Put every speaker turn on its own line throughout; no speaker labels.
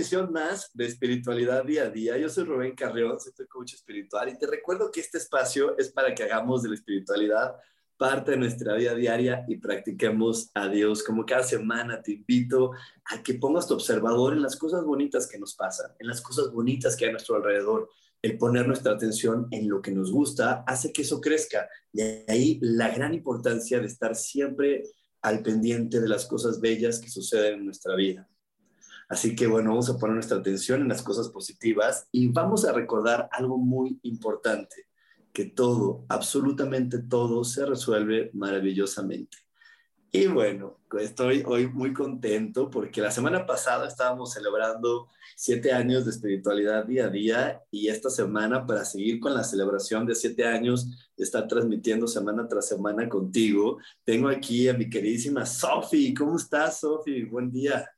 Emisión más de Espiritualidad Día a Día. Yo soy Rubén Carreón, soy coach espiritual y te recuerdo que este espacio es para que hagamos de la espiritualidad parte de nuestra vida diaria y practiquemos a Dios. Como cada semana te invito a que pongas tu observador en las cosas bonitas que nos pasan, en las cosas bonitas que hay a nuestro alrededor. El poner nuestra atención en lo que nos gusta hace que eso crezca. Y ahí la gran importancia de estar siempre al pendiente de las cosas bellas que suceden en nuestra vida. Así que bueno, vamos a poner nuestra atención en las cosas positivas y vamos a recordar algo muy importante, que todo, absolutamente todo, se resuelve maravillosamente. Y bueno, estoy hoy muy contento porque la semana pasada estábamos celebrando siete años de espiritualidad día a día y esta semana para seguir con la celebración de siete años de estar transmitiendo semana tras semana contigo, tengo aquí a mi queridísima Sofi. ¿Cómo estás, Sofi? Buen día.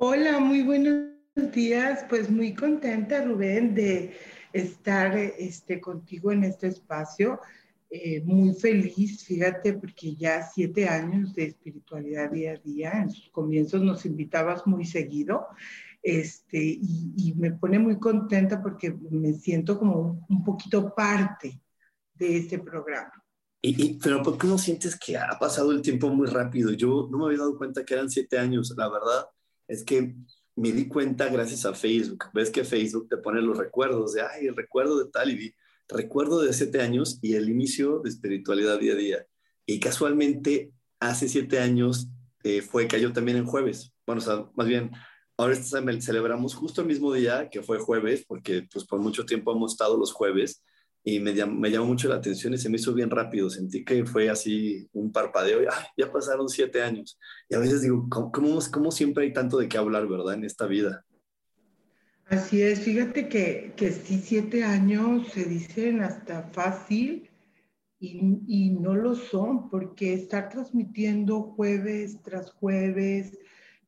Hola, muy buenos días. Pues muy contenta, Rubén, de estar este, contigo en este espacio. Eh, muy feliz, fíjate, porque ya siete años de espiritualidad día a día. En sus comienzos nos invitabas muy seguido. Este, y, me pone muy contenta porque me siento como un, poquito parte de este programa.
Y, pero ¿por qué no sientes que ha pasado el tiempo muy rápido? Yo no me había dado cuenta que eran siete años, la verdad es que me di cuenta gracias a Facebook. Ves que Facebook te pone los recuerdos de, ay, el recuerdo de tal y recuerdo de siete años y el inicio de espiritualidad día a día. Y casualmente, hace siete años eh, fue, cayó también en jueves. Bueno, o sea, más bien, ahora celebramos justo el mismo día que fue jueves, porque pues por mucho tiempo hemos estado los jueves y me, me, llamó mucho la atención y se me hizo bien rápido. Sentí que fue así un parpadeo y ya pasaron siete años. Y a veces digo, ¿cómo, cómo, siempre hay tanto de qué hablar, verdad, en esta vida?
Así es, fíjate que, que sí, siete años se dicen hasta fácil y, y no lo son, porque estar transmitiendo jueves tras jueves,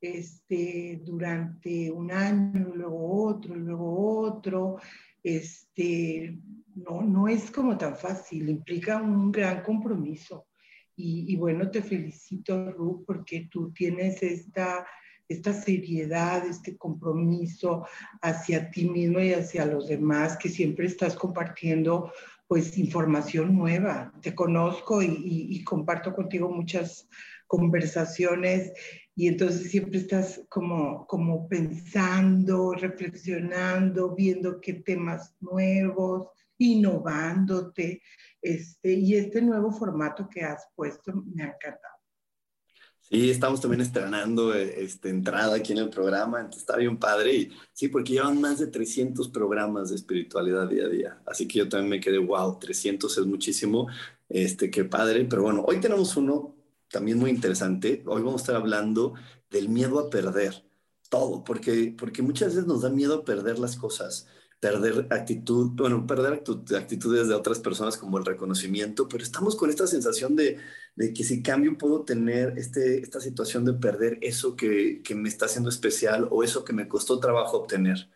este, durante un año, luego otro, luego otro, este, no, no es como tan fácil, implica un gran compromiso. Y, bueno, te felicito, Ruth, porque tú tienes esta, esta seriedad, este compromiso hacia ti mismo y hacia los demás, que siempre estás compartiendo pues información nueva. Te conozco y, y comparto contigo muchas conversaciones y entonces siempre estás como, como pensando, reflexionando, viendo qué temas nuevos, innovándote, este, y este nuevo formato que has puesto me ha encantado.
Sí, estamos también estrenando este, entrada aquí en el programa, entonces está bien padre. Y, sí, porque llevan más de 300 programas de espiritualidad día a día. Así que yo también me quedé, wow, 300 es muchísimo, este, qué padre. Pero bueno, hoy tenemos uno también muy interesante. Hoy vamos a estar hablando del miedo a perder todo, porque, porque muchas veces nos da miedo perder las cosas, perder actitud, bueno, perder actitudes de otras personas como el reconocimiento, pero estamos con esta sensación de, que si cambio puedo tener este, esta situación de perder eso que, que me está haciendo especial o eso que me costó trabajo obtener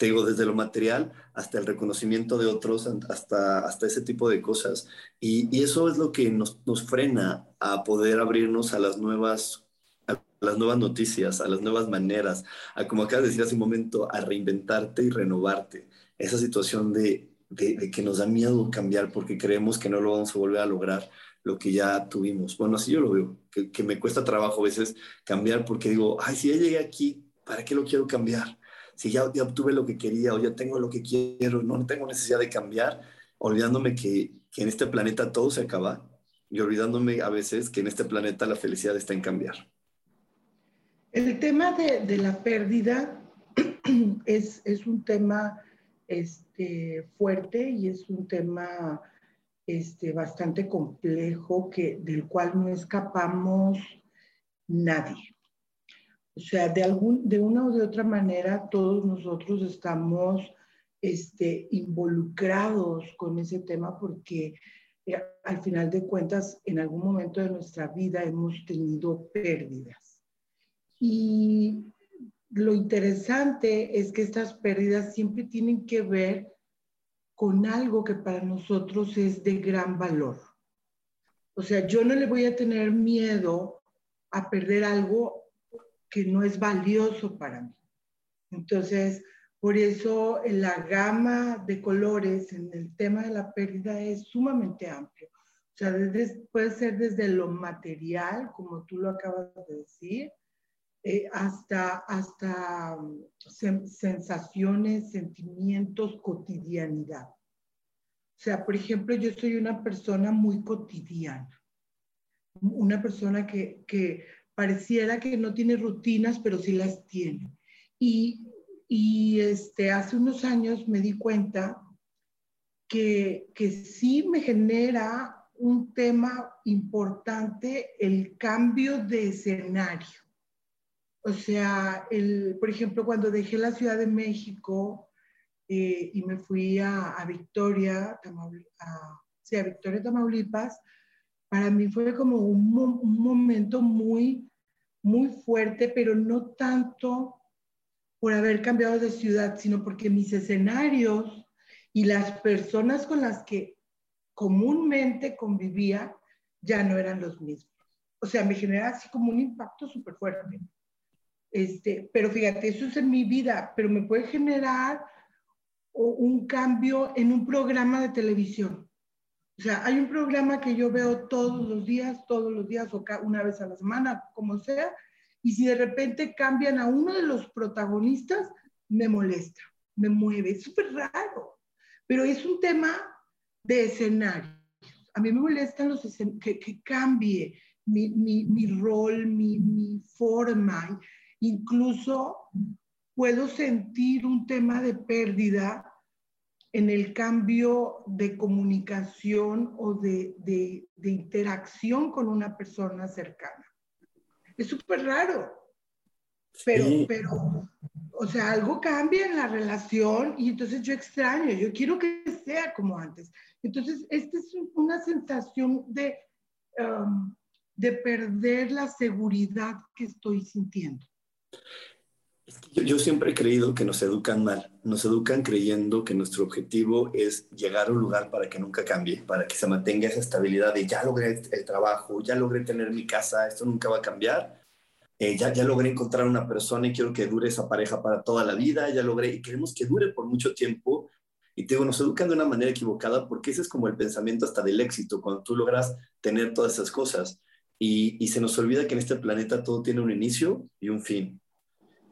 te digo, desde lo material hasta el reconocimiento de otros, hasta, hasta ese tipo de cosas. Y, y eso es lo que nos, nos, frena a poder abrirnos a las nuevas a las nuevas noticias, a las nuevas maneras, a como acabas de decir hace un momento, a reinventarte y renovarte. Esa situación de, de, que nos da miedo cambiar porque creemos que no lo vamos a volver a lograr lo que ya tuvimos. Bueno, así yo lo veo, que, que me cuesta trabajo a veces cambiar porque digo, ay, si ya llegué aquí, ¿para qué lo quiero cambiar? si ya, obtuve lo que quería o ya tengo lo que quiero, no tengo necesidad de cambiar. olvidándome que, que en este planeta todo se acaba y olvidándome a veces que en este planeta la felicidad está en cambiar.
El tema de, de la pérdida es, es, un tema este, fuerte y es un tema este, bastante complejo que, del cual no escapamos nadie. O sea, de, algún, de una o de otra manera, todos nosotros estamos este, involucrados con ese tema porque eh, al final de cuentas, en algún momento de nuestra vida hemos tenido pérdidas. Y lo interesante es que estas pérdidas siempre tienen que ver con algo que para nosotros es de gran valor. O sea, yo no le voy a tener miedo a perder algo que no es valioso para mí. Entonces, por eso la gama de colores en el tema de la pérdida es sumamente amplio. O sea, puede ser desde lo material, como tú lo acabas de decir, eh, hasta, hasta um, sensaciones, sentimientos, cotidianidad. O sea, por ejemplo, yo soy una persona muy cotidiana, una persona que, que pareciera que no tiene rutinas, pero sí las tiene. Y y este, hace unos años me di cuenta que, que sí me genera un tema importante el cambio de escenario. O sea, el, por ejemplo, cuando dejé la Ciudad de México eh, y me fui a, Victoria, a, Victoria, Tamaulipas, para mí fue como un, un momento muy, muy fuerte, pero no tanto por haber cambiado de ciudad, sino porque mis escenarios y las personas con las que comúnmente convivía ya no eran los mismos. O sea, me genera así como un impacto súper fuerte. Este, pero fíjate, eso es en mi vida, pero me puede generar un cambio en un programa de televisión. O sea, hay un programa que yo veo todos los días, todos los días o una vez a la semana, como sea, y si de repente cambian a uno de los protagonistas, me molesta, me mueve, es súper raro, pero es un tema de escenario. A mí me molestan los que, que cambie mi, mi, mi rol, mi, mi forma, incluso puedo sentir un tema de pérdida en el cambio de comunicación o de, de, de interacción con una persona cercana. Es súper raro. Pero, pero, o sea, algo cambia en la relación y entonces yo extraño, yo quiero que sea como antes. Entonces, esta es una sensación de, um, de perder la seguridad que estoy sintiendo.
Yo, siempre he creído que nos educan mal. Nos educan creyendo que nuestro objetivo es llegar a un lugar para que nunca cambie, para que se mantenga esa estabilidad de ya logré el trabajo, ya logré tener mi casa, esto nunca va a cambiar. Eh, ya, ya logré encontrar una persona y quiero que dure esa pareja para toda la vida, ya logré y queremos que dure por mucho tiempo. Y te digo, nos educan de una manera equivocada porque ese es como el pensamiento hasta del éxito, cuando tú logras tener todas esas cosas. Y, se nos olvida que en este planeta todo tiene un inicio y un fin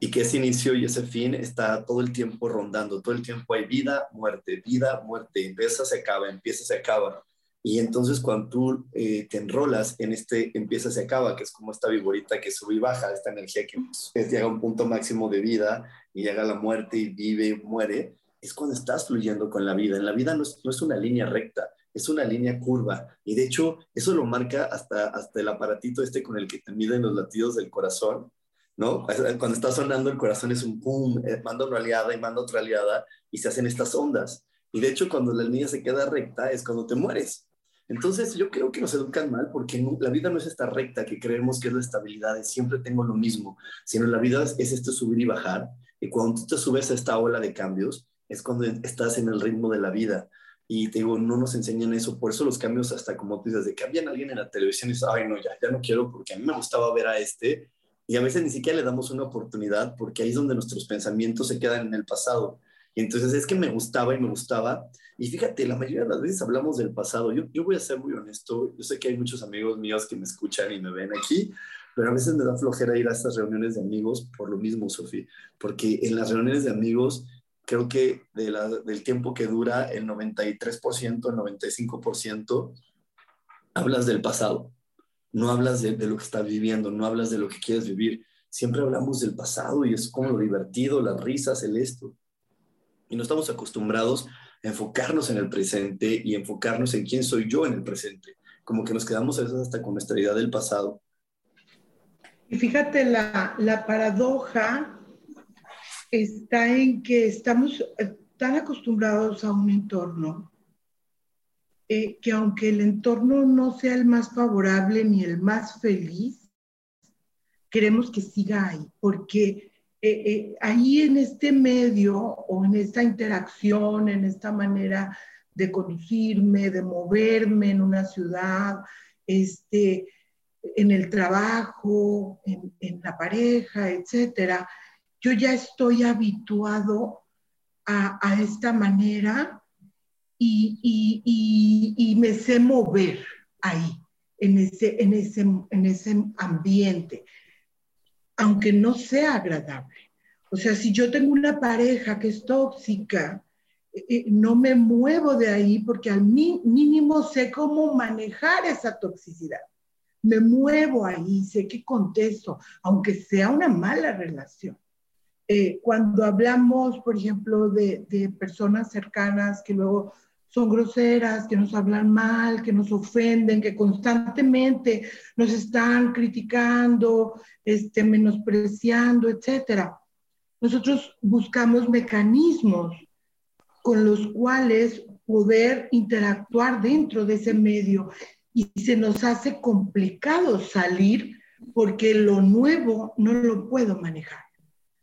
y que ese inicio y ese fin está todo el tiempo rondando, todo el tiempo hay vida, muerte, vida, muerte, empieza, se acaba, empieza, se acaba. Y entonces cuando tú eh, te enrolas en este empieza, se acaba, que es como esta viborita que sube y baja, esta energía que llega a un punto máximo de vida y llega a la muerte y vive muere, es cuando estás fluyendo con la vida. En la vida no es, no es una línea recta, es una línea curva. Y de hecho, eso lo marca hasta, hasta el aparatito este con el que te miden los latidos del corazón, ¿no? Cuando está sonando el corazón es un pum, eh, manda una aliada y manda otra aliada y se hacen estas ondas. Y de hecho cuando la línea se queda recta es cuando te mueres. Entonces yo creo que nos educan mal porque la vida no es esta recta que creemos que es la estabilidad, siempre tengo lo mismo, sino la vida es, es este subir y bajar. Y cuando tú te subes a esta ola de cambios es cuando estás en el ritmo de la vida. Y te digo, no nos enseñan eso, por eso los cambios hasta como tú dices, de que había alguien en la televisión y dices, ay no, ya, ya no quiero porque a mí me gustaba ver a este y a veces ni siquiera le damos una oportunidad porque ahí es donde nuestros pensamientos se quedan en el pasado. Y entonces es que me gustaba y me gustaba. Y fíjate, la mayoría de las veces hablamos del pasado. Yo, yo voy a ser muy honesto. Yo sé que hay muchos amigos míos que me escuchan y me ven aquí, pero a veces me da flojera ir a estas reuniones de amigos por lo mismo, Sofía. Porque en las reuniones de amigos creo que del tiempo que dura el 93%, el 95%, hablas del pasado, no hablas de, de, lo que estás viviendo, no hablas de lo que quieres vivir. Siempre hablamos del pasado y es como lo divertido, las risas, el esto. Y no estamos acostumbrados a enfocarnos en el presente y enfocarnos en quién soy yo en el presente. Como que nos quedamos a veces hasta con nuestra idea del pasado.
Y fíjate, la, la paradoja está en que estamos tan acostumbrados a un entorno eh, que aunque el entorno no sea el más favorable ni el más feliz, queremos que siga ahí, porque eh, eh, ahí en este medio o en esta interacción, en esta manera de conducirme, de moverme en una ciudad, este, en el trabajo, en la pareja, etcétera, yo ya estoy habituado a, a esta manera y, y, y, me sé mover ahí, en ese, en, ese, en ese ambiente aunque no sea agradable. O sea, si yo tengo una pareja que es tóxica, eh, eh, no me muevo de ahí porque al mínimo sé cómo manejar esa toxicidad. Me muevo ahí, sé que contesto, aunque sea una mala relación. Eh, cuando hablamos, por ejemplo, de, de personas cercanas que luego son groseras, que nos hablan mal, que nos ofenden, que constantemente nos están criticando, este, menospreciando, etc. Nosotros buscamos mecanismos con los cuales poder interactuar dentro de ese medio y se nos hace complicado salir porque lo nuevo no lo puedo manejar.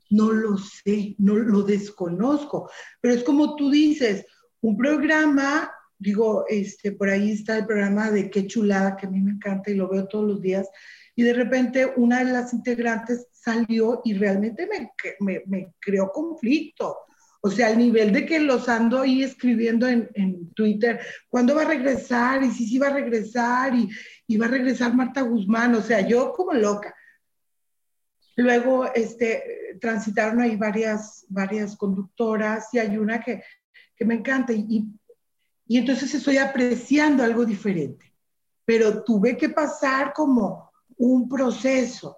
No lo sé, no lo desconozco, pero es como tú dices, un programa, digo, este, por ahí está el programa de Qué chulada, que a mí me encanta y lo veo todos los días, y de repente una de las integrantes salió y realmente me, me, creó conflicto. O sea, al nivel de que los ando ahí escribiendo en, en Twitter, ¿cuándo va a regresar? Y si sí va a regresar, y, y, va a regresar Marta Guzmán, o sea, yo como loca. Luego, este, transitaron ahí varias, varias conductoras y hay una que que me encanta y, y entonces estoy apreciando algo diferente. Pero tuve que pasar como un proceso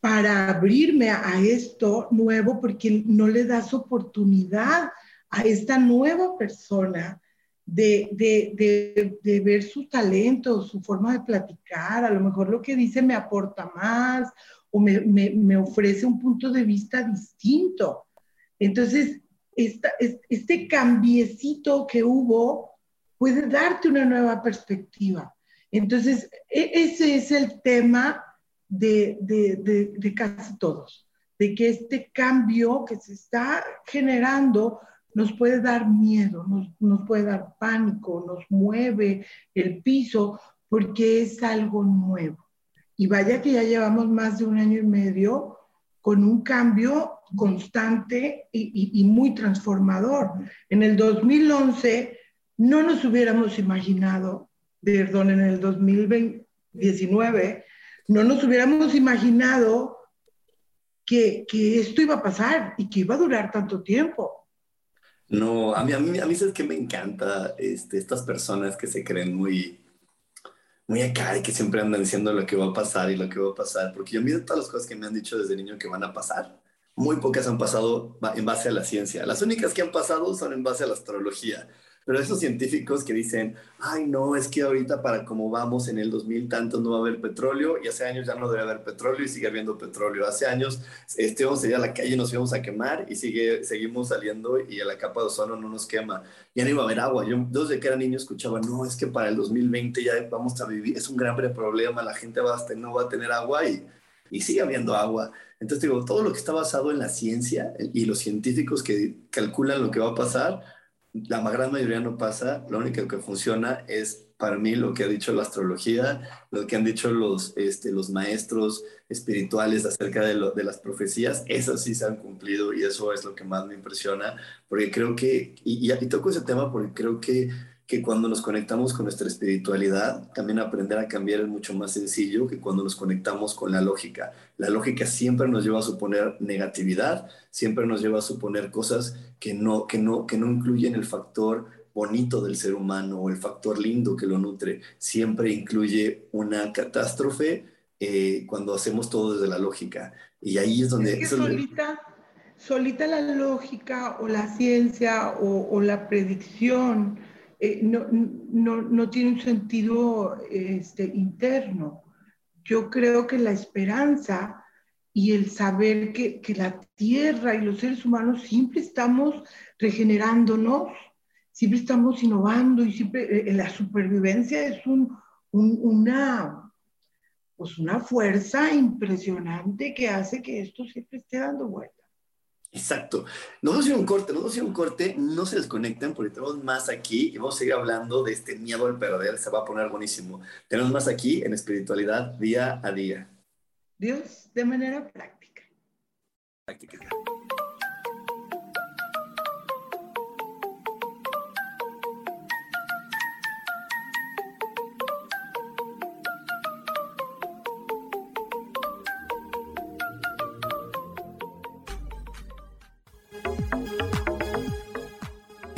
para abrirme a esto nuevo porque no le das oportunidad a esta nueva persona de, de, de, de, ver su talento, su forma de platicar, a lo mejor lo que dice me aporta más o me, me, ofrece un punto de vista distinto. Entonces, este cambiecito que hubo puede darte una nueva perspectiva. Entonces, e, ese es el tema de, de, de, casi todos, de que este cambio que se está generando nos puede dar miedo, nos, nos puede dar pánico, nos mueve el piso porque es algo nuevo. Y vaya que ya llevamos más de un año y medio con un cambio constante y, muy transformador. En el 2011 no nos hubiéramos imaginado, perdón, en el 2019, no nos hubiéramos imaginado que, que, esto iba a pasar y que iba a durar tanto tiempo.
No, a mí, a mí, a mí es que me encanta este, estas personas que se creen muy, muy acá y que siempre andan diciendo lo que va a pasar y lo que va a pasar, porque yo miro todas las cosas que me han dicho desde niño que van a pasar muy pocas han pasado en base a la ciencia. Las únicas que han pasado son en base a la astrología. Pero esos científicos que dicen, ay, no, es que ahorita para como vamos en el 2000 tanto no va a haber petróleo y hace años ya no debe haber petróleo y sigue habiendo petróleo. Hace años este, vamos a ir a la calle nos íbamos a quemar y sigue, seguimos saliendo y la capa de ozono no nos quema. Ya no iba a haber agua. Yo desde que era niño escuchaba, no, es que para el 2020 ya vamos a vivir, es un gran problema, la gente va a, no va a tener agua y, y sigue habiendo agua. Entonces digo, todo lo que está basado en la ciencia y los científicos que calculan lo que va a pasar, la gran mayoría no pasa. Lo único que funciona es para mí lo que ha dicho la astrología, lo que han dicho los, este, los maestros espirituales acerca de, lo, de las profecías, esas sí se han cumplido y eso es lo que más me impresiona, porque creo que, y, y, toco ese tema porque creo que que cuando nos conectamos con nuestra espiritualidad, también aprender a cambiar es mucho más sencillo que cuando nos conectamos con la lógica. La lógica siempre nos lleva a suponer negatividad, siempre nos lleva a suponer cosas que no, que no, que no incluyen el factor bonito del ser humano o el factor lindo que lo nutre. Siempre incluye una catástrofe eh, cuando hacemos todo desde la lógica. Y ahí es donde...
solita, solita la lógica o la ciencia o, la predicción eh, no, no, no, tiene un sentido este, interno. Yo creo que la esperanza y el saber que, que, la tierra y los seres humanos siempre estamos regenerándonos, siempre estamos innovando y siempre eh, la supervivencia es un, una, pues una fuerza impresionante que hace que esto siempre esté dando vuelta.
Exacto. Nos vamos a ir un corte, nos vamos a ir un corte, no se desconecten porque tenemos más aquí y vamos a seguir hablando de este miedo al perder, se va a poner buenísimo. Tenemos más aquí en espiritualidad día a día.
Dios de manera práctica.
Práctica.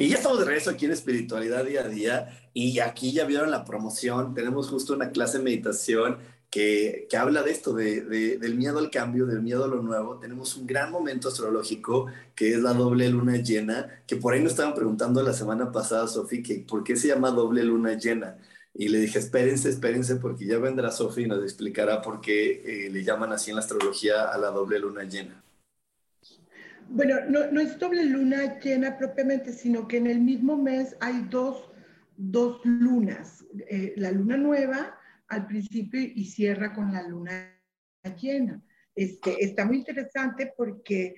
Y ya estamos de regreso aquí en Espiritualidad Día a Día y aquí ya vieron la promoción, tenemos justo una clase de meditación que, que habla de esto, de, del miedo al cambio, del miedo a lo nuevo. Tenemos un gran momento astrológico que es la doble luna llena, que por ahí nos estaban preguntando la semana pasada, Sofi, que por qué se llama doble luna llena. Y le dije, espérense, espérense, porque ya vendrá Sofi y nos explicará por qué eh, le llaman así en la astrología a la doble luna llena.
Bueno, no, es doble luna llena propiamente, sino que en el mismo mes hay dos, lunas. Eh, la luna nueva al principio y cierra con la luna llena. Este, está muy interesante porque,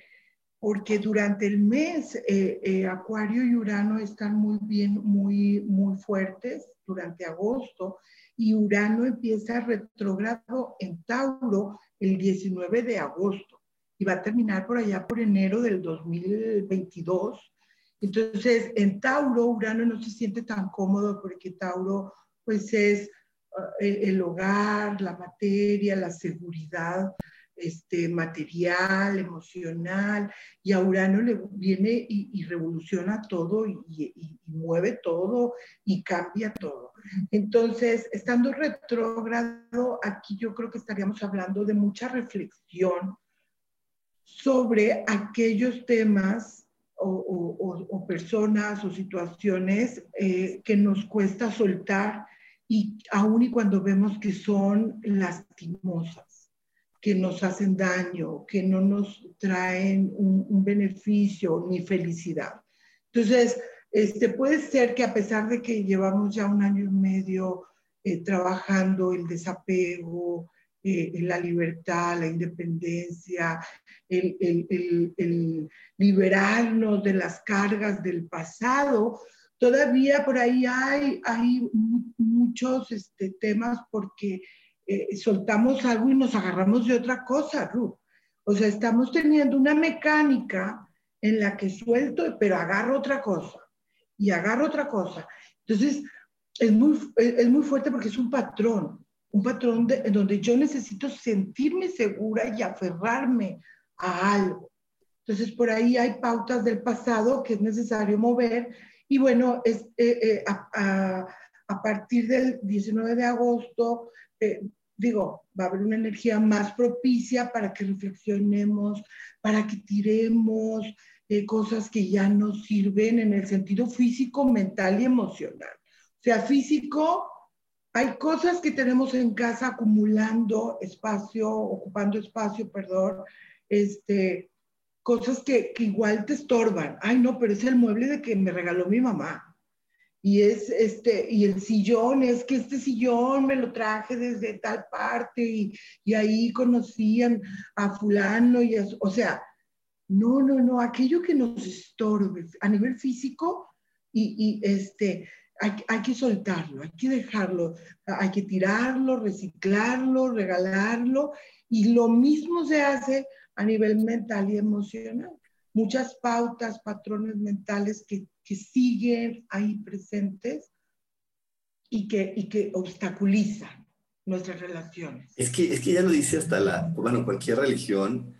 porque durante el mes eh, eh, Acuario y Urano están muy bien, muy, muy fuertes durante agosto y Urano empieza retrogrado en Tauro el 19 de agosto y va a terminar por allá por enero del 2022. Entonces, en Tauro, Urano no se siente tan cómodo porque Tauro, pues es eh, el, hogar, la materia, la seguridad este, material, emocional, y a Urano le viene y, revoluciona todo y, y, mueve todo y cambia todo. Entonces, estando retrógrado, aquí yo creo que estaríamos hablando de mucha reflexión sobre aquellos temas o, personas o situaciones eh, que nos cuesta soltar y aun y cuando vemos que son lastimosas, que nos hacen daño, que no nos traen un, beneficio ni felicidad. Entonces, este, puede ser que a pesar de que llevamos ya un año y medio eh, trabajando el desapego, eh, la libertad, la independencia, el, el, liberarnos de las cargas del pasado, todavía por ahí hay, hay muchos este, temas porque eh, soltamos algo y nos agarramos de otra cosa, Ruth. O sea, estamos teniendo una mecánica en la que suelto, pero agarro otra cosa y agarro otra cosa. Entonces, es muy, es muy fuerte porque es un patrón, un patrón donde yo necesito sentirme segura y aferrarme a algo. Entonces, por ahí hay pautas del pasado que es necesario mover. Y bueno, es, eh, eh, a, a, partir del 19 de agosto, eh, digo, va a haber una energía más propicia para que reflexionemos, para que tiremos cosas que ya nos sirven en el sentido físico, mental y emocional. O sea, físico, hay cosas que tenemos en casa acumulando espacio, ocupando espacio, perdón, este, cosas que, que, igual te estorban. Ay, no, pero es el mueble de que me regaló mi mamá. Y es este, y el sillón, es que este sillón me lo traje desde tal parte y, y ahí conocían a fulano y o sea, no, no, no, aquello que nos estorbe a nivel físico y, y este, hay, que soltarlo, hay que dejarlo, hay que tirarlo, reciclarlo, regalarlo y lo mismo se hace a nivel mental y emocional. Muchas pautas, patrones mentales que, que siguen ahí presentes y que, y que obstaculizan nuestras relaciones.
Es que, es que ya lo dice hasta la, bueno, cualquier religión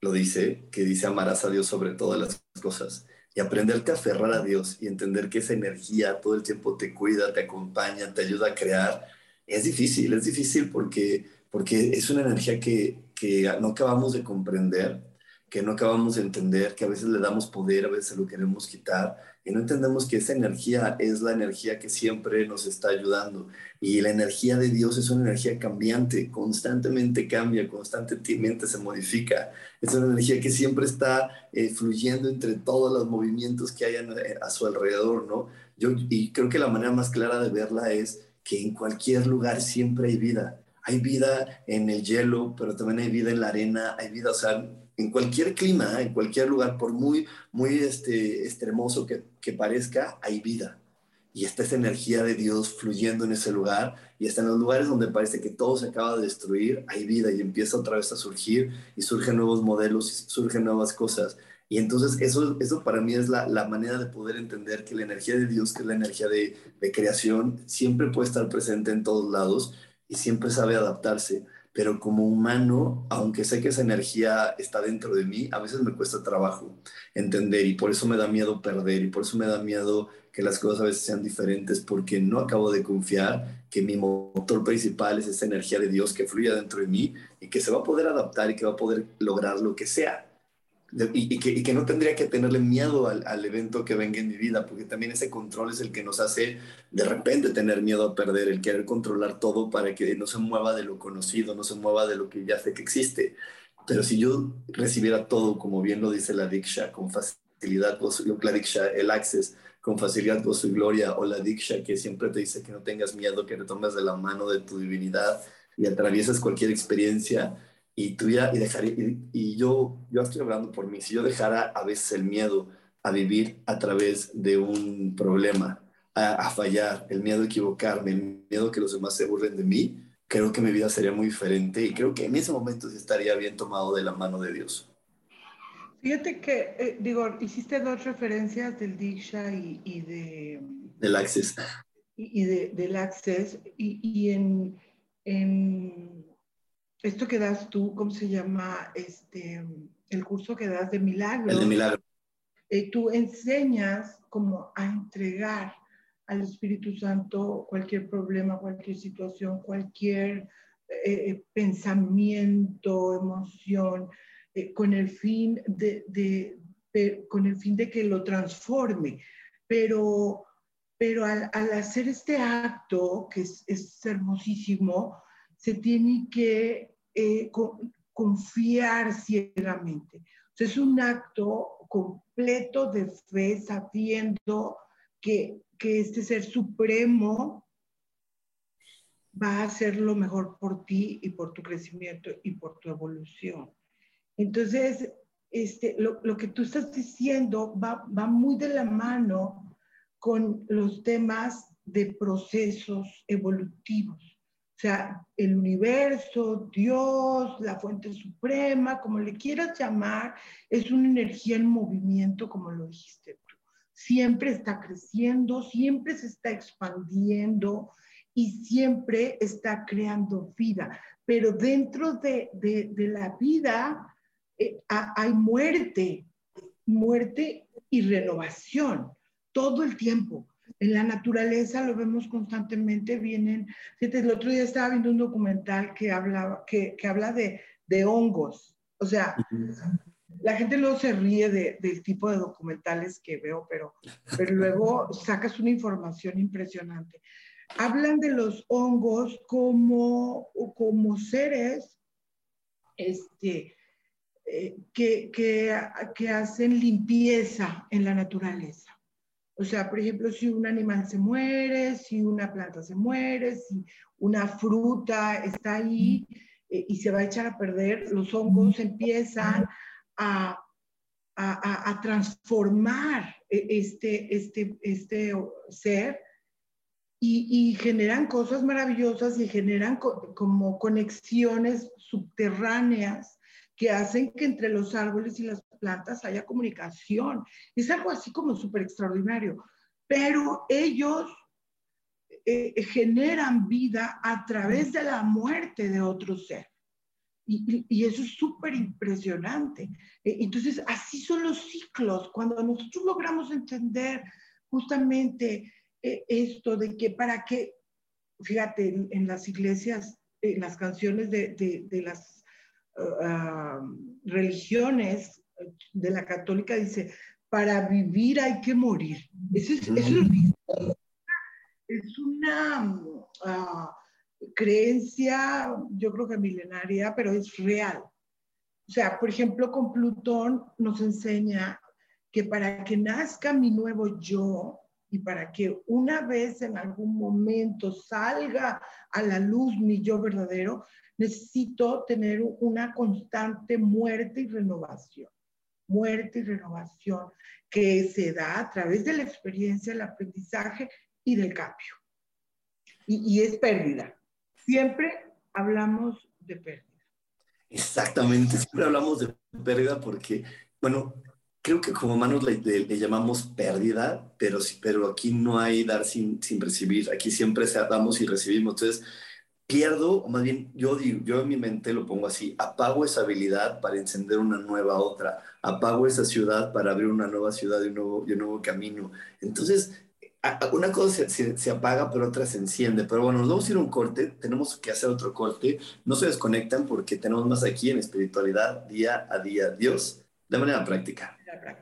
lo dice, que dice amarás a Dios sobre todas las cosas y aprenderte a aferrar a Dios y entender que esa energía todo el tiempo te cuida, te acompaña, te ayuda a crear, es difícil, es difícil porque, porque es una energía que, que no acabamos de comprender, que no acabamos de entender, que a veces le damos poder, a veces lo queremos quitar, y no entendemos que esa energía es la energía que siempre nos está ayudando. Y la energía de Dios es una energía cambiante, constantemente cambia, constantemente se modifica. Es una energía que siempre está eh, fluyendo entre todos los movimientos que hay eh, a, su alrededor, ¿no? Yo, y creo que la manera más clara de verla es que en cualquier lugar siempre hay vida hay vida en el hielo, pero también hay vida en la arena, hay vida, o sea, en cualquier clima, en cualquier lugar, por muy, muy este, extremoso que, parezca, hay vida. Y está esa energía de Dios fluyendo en ese lugar. Y está en los lugares donde parece que todo se acaba de destruir, hay vida y empieza otra vez a surgir y surgen nuevos modelos y surgen nuevas cosas. Y entonces eso, eso para mí es la, la, manera de poder entender que la energía de Dios, que es la energía de, de creación, siempre puede estar presente en todos lados y siempre sabe adaptarse, pero como humano, aunque sé que esa energía está dentro de mí, a veces me cuesta trabajo entender y por eso me da miedo perder y por eso me da miedo que las cosas a veces sean diferentes porque no acabo de confiar que mi motor principal es esa energía de Dios que fluye dentro de mí y que se va a poder adaptar y que va a poder lograr lo que sea y, que, no tendría que tenerle miedo al, evento que venga en mi vida, porque también ese control es el que nos hace de repente tener miedo a perder, el querer controlar todo para que no se mueva de lo conocido, no se mueva de lo que ya sé que existe. Pero si yo recibiera todo, como bien lo dice la Diksha, con facilidad, la Diksha, el Access, con facilidad, gozo y gloria, o la Diksha que siempre te dice que no tengas miedo, que te tomes de la mano de tu divinidad y atraviesas cualquier experiencia, y tuviera y dejaría y, yo yo estoy hablando por mí. Si yo dejara a veces el miedo a vivir a través de un problema a, fallar el miedo a equivocarme el miedo a que los demás se burlen de mí creo que mi vida sería muy diferente y creo que en ese momento sí estaría bien tomado de la mano de Dios.
Fíjate que eh, digo hiciste dos referencias del Diksha y, y de
del Access.
y, de, del Access y, y en, en esto que das tú, ¿cómo se llama? Este, el curso que das de milagro.
El de milagro.
Eh, tú enseñas como a entregar al Espíritu Santo cualquier problema, cualquier situación, cualquier eh, eh, pensamiento, emoción, con el fin de, de, con el fin de que lo transforme. Pero, pero al, al hacer este acto, que es, es hermosísimo, se tiene que eh, confiar ciegamente. es un acto completo de fe, sabiendo que, que este ser supremo va a hacer lo mejor por ti y por tu crecimiento y por tu evolución. Entonces, este, lo, lo que tú estás diciendo va, va, muy de la mano con los temas de procesos evolutivos sea, el universo, Dios, la fuente suprema, como le quieras llamar, es una energía en movimiento, como lo dijiste tú. Siempre está creciendo, siempre se está expandiendo y siempre está creando vida. Pero dentro de, la vida eh, hay muerte, muerte y renovación todo el tiempo. En la naturaleza lo vemos constantemente, vienen, el otro día estaba viendo un documental que, hablaba, que, habla de, hongos. O sea, la gente luego se ríe del tipo de documentales que veo, pero, pero luego sacas una información impresionante. Hablan de los hongos como, como seres este, eh, que, que hacen limpieza en la naturaleza. O sea, por ejemplo, si un animal se muere, si una planta se muere, si una fruta está ahí eh, y se va a echar a perder, los hongos empiezan a, transformar e, este, este, este ser y, generan cosas maravillosas y generan como conexiones subterráneas que hacen que entre los árboles y las plantas haya comunicación. Es algo así como súper extraordinario. Pero ellos eh, generan vida a través de la muerte de otro ser. Y, eso es súper impresionante. E, entonces, así son los ciclos. Cuando nosotros logramos entender justamente eh, esto de que para qué, fíjate, en, las iglesias, en las canciones de, las uh, religiones de la católica dice, para vivir hay que morir. Eso es, es una ah, creencia, yo creo que milenaria, pero es real. O sea, por ejemplo, con Plutón nos enseña que para que nazca mi nuevo yo y para que una vez en algún momento salga a la luz mi yo verdadero, necesito tener una constante muerte y renovación muerte y renovación que se da a través de la experiencia, el aprendizaje y del cambio. Y, es pérdida. Siempre hablamos de pérdida.
Exactamente, siempre hablamos de pérdida porque, bueno, creo que como humanos le, llamamos pérdida, pero, pero aquí no hay dar sin, sin recibir, aquí siempre damos y recibimos. Entonces, pierdo, o más bien yo digo, yo en mi mente lo pongo así, apago esa habilidad para encender una nueva otra, apago esa ciudad para abrir una nueva ciudad y un nuevo, un nuevo camino. Entonces, una cosa se, apaga, pero otra se enciende. Pero bueno, nos vamos a ir a un corte, tenemos que hacer otro corte, no se desconectan porque tenemos más aquí en espiritualidad día a día. Dios, de manera práctica.
De manera práctica.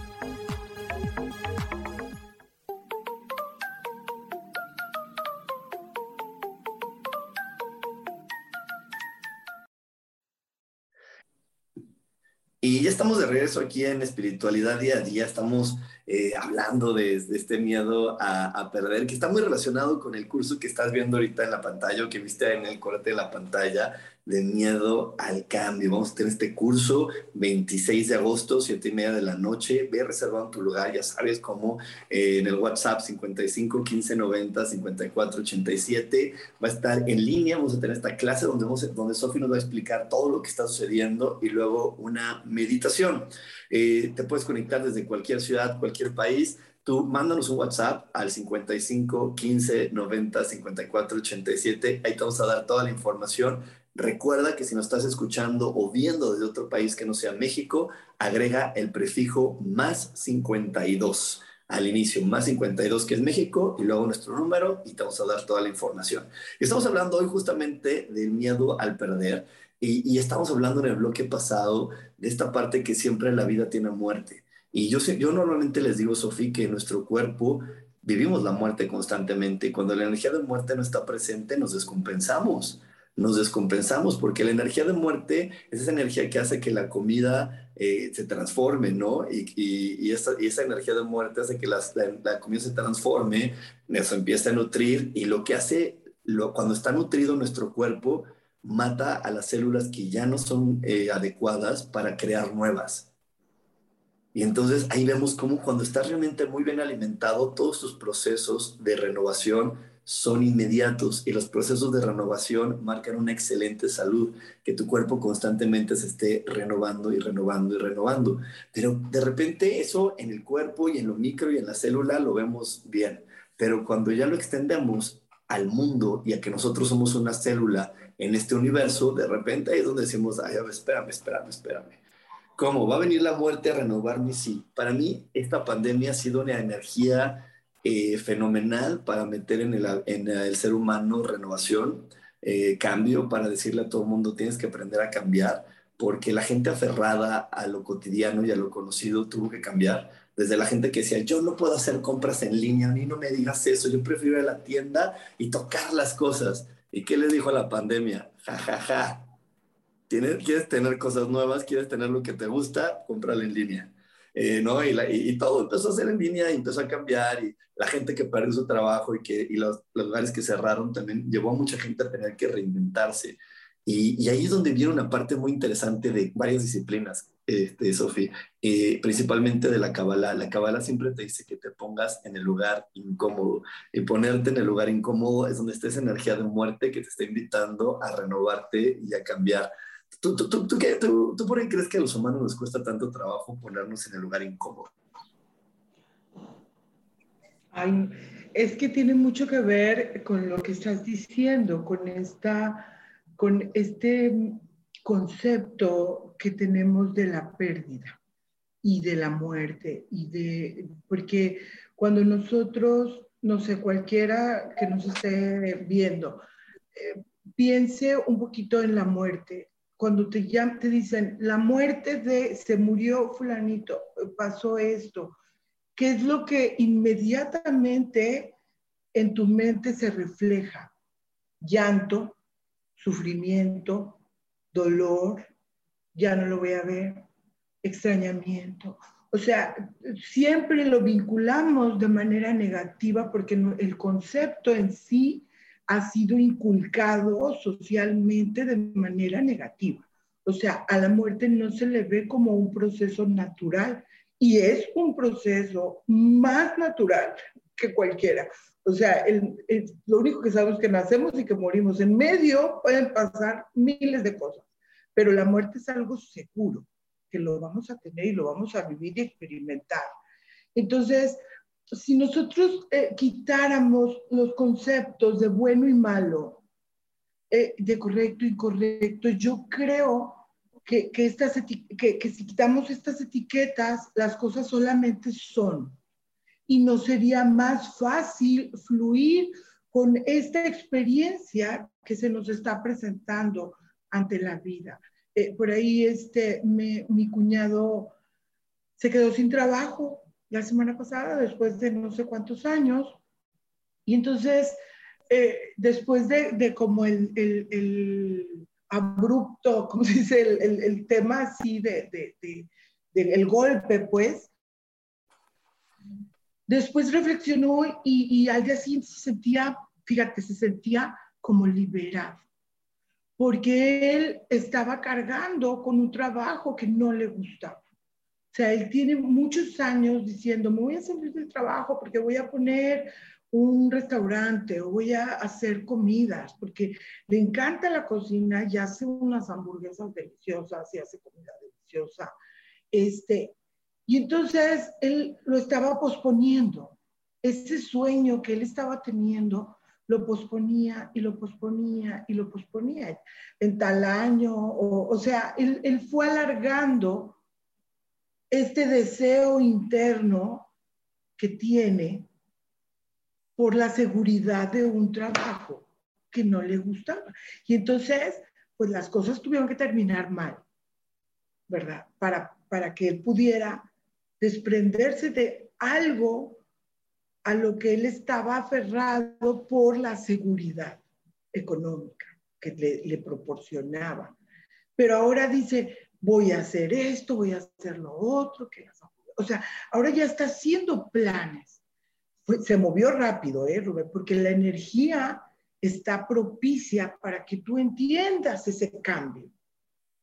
Y ya estamos de regreso aquí en Espiritualidad Día a Día. Estamos eh, hablando de, este miedo a, a, perder, que está muy relacionado con el curso que estás viendo ahorita en la pantalla o que viste en el corte de la pantalla, de miedo al cambio. Vamos a tener este curso 26 de agosto, 7 y media de la noche. Ve reservando tu lugar, ya sabes cómo eh, en el WhatsApp 55 15 90 54 87. Va a estar en línea. Vamos a tener esta clase donde, vamos, donde Sofi nos va a explicar todo lo que está sucediendo y luego una meditación. Eh, te puedes conectar desde cualquier ciudad, cualquier país tú mándanos un WhatsApp al 55 15 90 54 87. Ahí te vamos a dar toda la información. Recuerda que si nos estás escuchando o viendo desde otro país que no sea México, agrega el prefijo más 52 al inicio, más 52 que es México y luego nuestro número y te vamos a dar toda la información. Estamos hablando hoy justamente del miedo al perder y, estamos hablando en el bloque pasado de esta parte que siempre en la vida tiene muerte. Y yo, yo normalmente les digo, Sofía, que nuestro cuerpo vivimos la muerte constantemente y cuando la energía de muerte no está presente nos descompensamos nos descompensamos, porque la energía de muerte es esa energía que hace que la comida eh, se transforme, ¿no? Y, esa, energía de muerte hace que la, comida se transforme, eso empieza a nutrir, y lo que hace, cuando está nutrido nuestro cuerpo, mata a las células que ya no son eh, adecuadas para crear nuevas. Y entonces ahí vemos cómo cuando estás realmente muy bien alimentado, todos tus procesos de renovación son inmediatos y los procesos de renovación marcan una excelente salud, que tu cuerpo constantemente se esté renovando y renovando y renovando. Pero de repente eso en el cuerpo y en lo micro y en la célula lo vemos bien, pero cuando ya lo extendemos al mundo y a que nosotros somos una célula en este universo, de repente ahí es donde decimos, ay, espérame, espérame, espérame. ¿Cómo? ¿Va a venir la muerte a renovarme? Sí. Para mí, esta pandemia ha sido una energía eh, fenomenal para meter en el, en el, ser humano renovación, eh, cambio, para decirle a todo el mundo tienes que aprender a cambiar, porque la gente aferrada a lo cotidiano y a lo conocido tuvo que cambiar. Desde la gente que decía, yo no puedo hacer compras en línea, ni no me digas eso, yo prefiero ir a la tienda y tocar las cosas. ¿Y qué le dijo a la pandemia? Ja, ja, ja. ¿Quieres tener cosas nuevas? ¿Quieres tener lo que te gusta? Cómpralo en línea. Eh, ¿no? Y, y, todo empezó a ser en línea y empezó a cambiar y la gente que perdió su trabajo y, que, y los, los lugares que cerraron también llevó a mucha gente a tener que reinventarse. Y, y ahí es donde viene una parte muy interesante de varias disciplinas, este, Sofía, eh, principalmente de la Kabbalah. La Kabbalah siempre te dice que te pongas en el lugar incómodo. Y ponerte en el lugar incómodo es donde estés energía de muerte que te está invitando a renovarte y a cambiar. ¿Tú, tú, tú, tú, tú por qué crees que a los humanos nos cuesta tanto trabajo ponernos en el lugar incómodo?
Es que tiene mucho que ver con lo que estás diciendo, con, esta, con este concepto que tenemos de la pérdida y de la muerte y de porque cuando nosotros no sé cualquiera que nos esté viendo eh, piense un poquito en la muerte. Cuando te, llaman, te dicen, la muerte de, se murió fulanito, pasó esto, ¿qué es lo que inmediatamente en tu mente se refleja? Llanto, sufrimiento, dolor, ya no lo voy a ver, extrañamiento. O sea, siempre lo vinculamos de manera negativa porque el concepto en sí ha sido inculcado socialmente de manera negativa. O sea, a la muerte no se le ve como un proceso natural y es un proceso más natural que cualquiera. O sea, lo único que sabemos es que nacemos y que morimos. En medio pueden pasar miles de cosas, pero la muerte es algo seguro, que lo vamos a tener y lo vamos a vivir y experimentar. Entonces, si nosotros eh, quitáramos los conceptos de bueno y malo, eh, de correcto y incorrecto, yo creo que, estas que, si quitamos estas etiquetas, las cosas solamente son. Y nos sería más fácil fluir con esta experiencia que se nos está presentando ante la vida. Eh, por ahí este, mi cuñado se quedó sin trabajo la semana pasada, después de no sé cuántos años. Y entonces, eh, después de, como el, abrupto, como se dice, el, el tema así de, de, de, el golpe, pues, después reflexionó y, y al día siguiente se sentía, fíjate, se sentía como liberado porque él estaba cargando con un trabajo que no le gustaba. O sea, él tiene muchos años diciendo, me voy a salir del trabajo porque voy a poner un restaurante o voy a hacer comidas, porque le encanta la cocina y hace unas hamburguesas deliciosas y hace comida deliciosa. Este, y entonces él lo estaba posponiendo. Ese sueño que él estaba teniendo lo posponía y lo posponía y lo posponía en tal año, o, o sea, él, él fue alargando este deseo interno que tiene por la seguridad de un trabajo que no le gustaba. Y entonces, pues las cosas tuvieron que terminar mal, ¿verdad? Para, para que él pudiera desprenderse de algo a lo que él estaba aferrado por la seguridad económica que le, proporcionaba. Pero ahora dice, voy a hacer esto, voy a hacer lo otro, que o sea, ahora ya está haciendo planes. Se movió rápido, ¿eh, Rubén? Porque la energía está propicia para que tú entiendas ese cambio.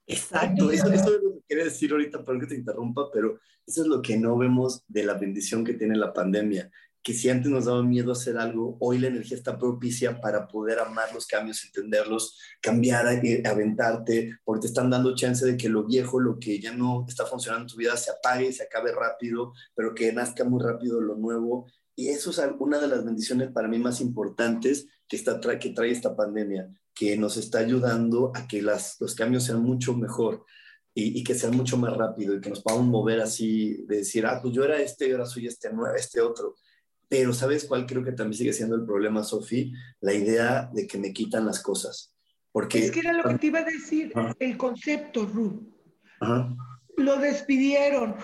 Exacto, eso, eso, es lo que quería decir ahorita, perdón que te interrumpa, pero eso es lo que no vemos de la bendición que tiene la pandemia que si antes nos daba miedo hacer algo, hoy la energía está propicia para poder amar los cambios, entenderlos, cambiar, eh, aventarte, porque te están dando chance de que lo viejo, lo que ya no está funcionando en tu vida, se apague, se acabe rápido, pero que nazca muy rápido lo nuevo. Y eso es una de las bendiciones para mí más importantes que, está, que trae esta pandemia, que nos está ayudando a que las, los cambios sean mucho mejor. Y, y, que sean mucho más rápido y que nos podamos mover así, de decir, ah, pues yo era este ahora soy este, este otro pero ¿sabes cuál creo que también sigue siendo el problema, Sofi? La idea de que me quitan las cosas. Porque,
es que era lo que te iba a decir, el concepto, Ruth. Lo despidieron.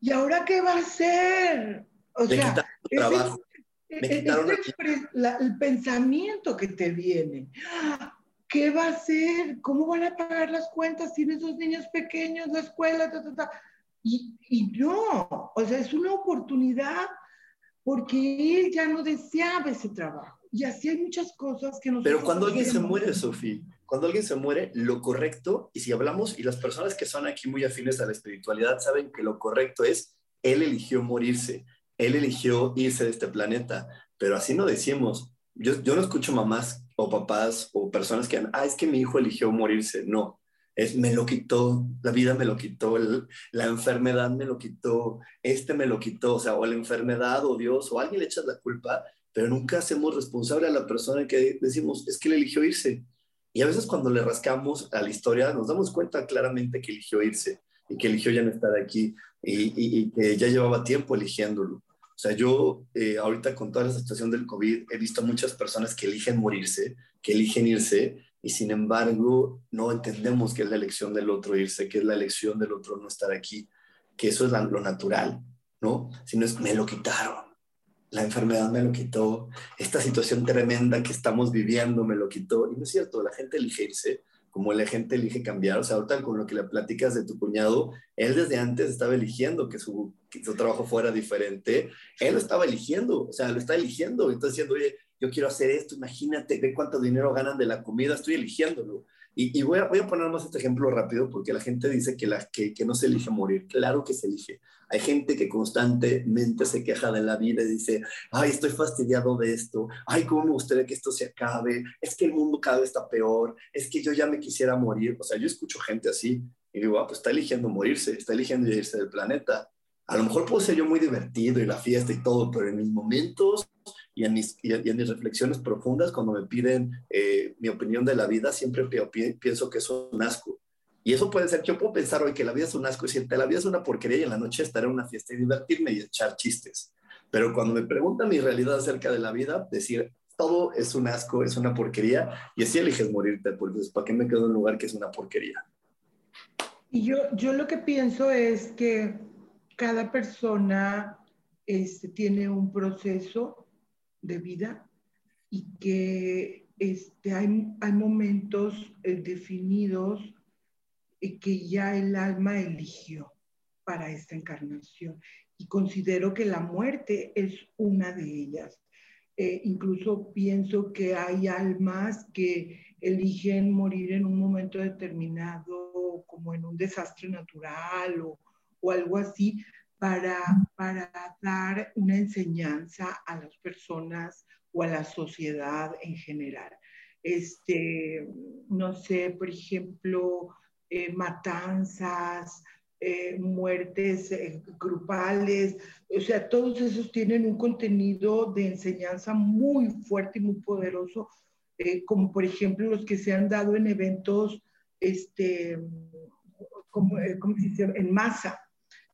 ¿Y ahora qué va a hacer?
O sea, trabajo.
me quitaron el pensamiento que te viene. ¿Qué va a hacer? ¿Cómo van a pagar las cuentas? Tiene esos niños pequeños, la escuela, ta, ta, ta. Y, y no, o sea, es una oportunidad porque él ya no deseaba ese trabajo. Y así hay muchas cosas que nos...
Pero cuando alguien se muere, Sofía, cuando alguien se muere, lo correcto, y si hablamos, y las personas que son aquí muy afines a la espiritualidad saben que lo correcto es, él eligió morirse, él eligió irse de este planeta, pero así no decimos. Yo, yo no escucho mamás o papás o personas que, ah, es que mi hijo eligió morirse. No, es me lo quitó, la vida me lo quitó, la enfermedad me lo quitó, este me lo quitó, o sea, o la enfermedad o Dios o alguien le echa la culpa, pero nunca hacemos responsable a la persona que decimos, es que él eligió irse. Y a veces cuando le rascamos a la historia nos damos cuenta claramente que eligió irse y que eligió ya no estar aquí y, que ya llevaba tiempo eligiéndolo. O sea, yo eh, ahorita con toda la situación del COVID he visto muchas personas que eligen morirse, que eligen irse y sin embargo no entendemos que es la elección del otro irse, que es la elección del otro no estar aquí, que eso es lo natural, ¿no? Sino es, me lo quitaron, la enfermedad me lo quitó, esta situación tremenda que estamos viviendo me lo quitó, y no es cierto, la gente elige irse, como la gente elige cambiar, o sea, ahorita con lo que le platicas de tu cuñado, él desde antes estaba eligiendo que su, su trabajo fuera diferente, él lo estaba eligiendo, o sea, lo está eligiendo, entonces diciendo, oye, yo quiero hacer esto, imagínate, ve cuánto dinero ganan de la comida, estoy eligiéndolo. Y, voy, a, voy, a, poner más este ejemplo rápido porque la gente dice que, la, que, que, no se elige morir. Claro que se elige. Hay gente que constantemente se queja de la vida y dice, ay, estoy fastidiado de esto, ay, cómo me gustaría que esto se acabe, es que el mundo cada vez está peor, es que yo ya me quisiera morir. O sea, yo escucho gente así y digo, ah, pues está eligiendo morirse, está eligiendo irse del planeta. A lo mejor puedo ser yo muy divertido y la fiesta y todo, pero en mis momentos y en mis, y en mis reflexiones profundas, cuando me piden eh, mi opinión de la vida, siempre pienso que es un asco. Y eso puede ser, yo puedo pensar hoy que la vida es un asco y decirte, la vida es una porquería y en la noche estar en una fiesta y divertirme y echar chistes. Pero cuando me preguntan mi realidad acerca de la vida, decir, todo es un asco, es una porquería, y así eliges morirte, porque ¿para qué me quedo en un lugar que es una porquería?
Y yo, yo lo que pienso es que cada persona este, tiene un proceso de vida y que este, hay, hay momentos eh, definidos que ya el alma eligió para esta encarnación. Y considero que la muerte es una de ellas. Eh, incluso pienso que hay almas que eligen morir en un momento determinado, como en un desastre natural o, o algo así, para, para dar una enseñanza a las personas o a la sociedad en general. Este, no sé, por ejemplo, eh, matanzas, eh, muertes eh, grupales, o sea, todos esos tienen un contenido de enseñanza muy fuerte y muy poderoso, como por ejemplo los que se han dado en eventos, este, como, como se en masa,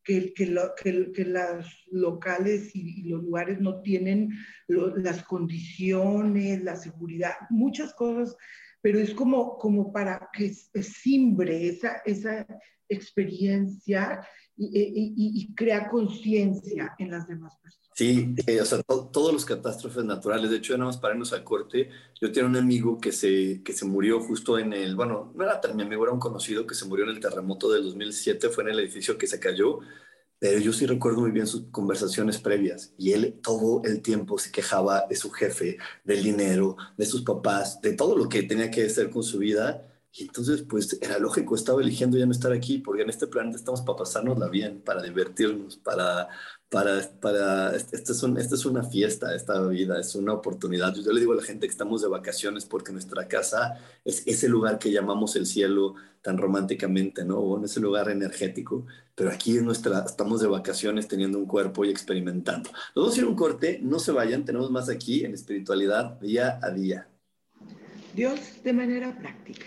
que, que, lo, que, los locales y, los lugares no tienen las condiciones, la seguridad, muchas cosas, pero es como, como para que simbre esa, esa experiencia y, y, y crea conciencia en las demás personas.
Sí, eh, o sea, to, todos los catástrofes naturales, de hecho, nada más para irnos al corte, yo tenía un amigo que se, que se murió justo en el, bueno, no era tan mi amigo, era un conocido que se murió en el terremoto del 2007, fue en el edificio que se cayó, pero yo sí recuerdo muy bien sus conversaciones previas y él todo el tiempo se quejaba de su jefe, del dinero, de sus papás, de todo lo que tenía que hacer con su vida y entonces, pues era lógico, estaba eligiendo ya no estar aquí, porque en este planeta estamos para pasárnosla bien, para divertirnos, para, para, para, esta es, un, es una fiesta, esta vida, es una oportunidad. Yo le digo a la gente que estamos de vacaciones porque nuestra casa es ese lugar que llamamos el cielo tan románticamente, ¿no? O en ese lugar energético, pero aquí en nuestra, estamos de vacaciones teniendo un cuerpo y experimentando. Nos vamos a ir un corte, no se vayan, tenemos más aquí en espiritualidad día a día.
Dios de manera práctica.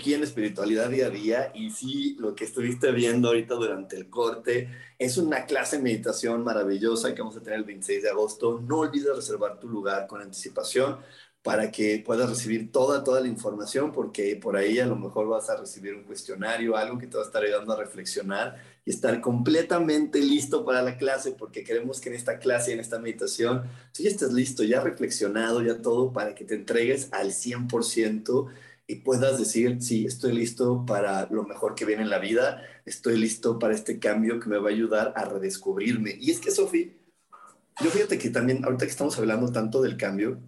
Aquí en Espiritualidad Día a Día y sí, lo que estuviste viendo ahorita durante el corte es una clase de meditación maravillosa que vamos a tener el 26 de agosto. No olvides reservar tu lugar con anticipación para que puedas recibir toda, toda la información porque por ahí a lo mejor vas a recibir un cuestionario, algo que te va a estar ayudando a reflexionar y estar completamente listo para la clase porque queremos que en esta clase, en esta meditación, tú ya estés listo, ya reflexionado, ya todo para que te entregues al 100% y puedas decir, sí, estoy listo para lo mejor que viene en la vida, estoy listo para este cambio que me va a ayudar a redescubrirme. Y es que, Sofi, yo fíjate que también, ahorita que estamos hablando tanto del cambio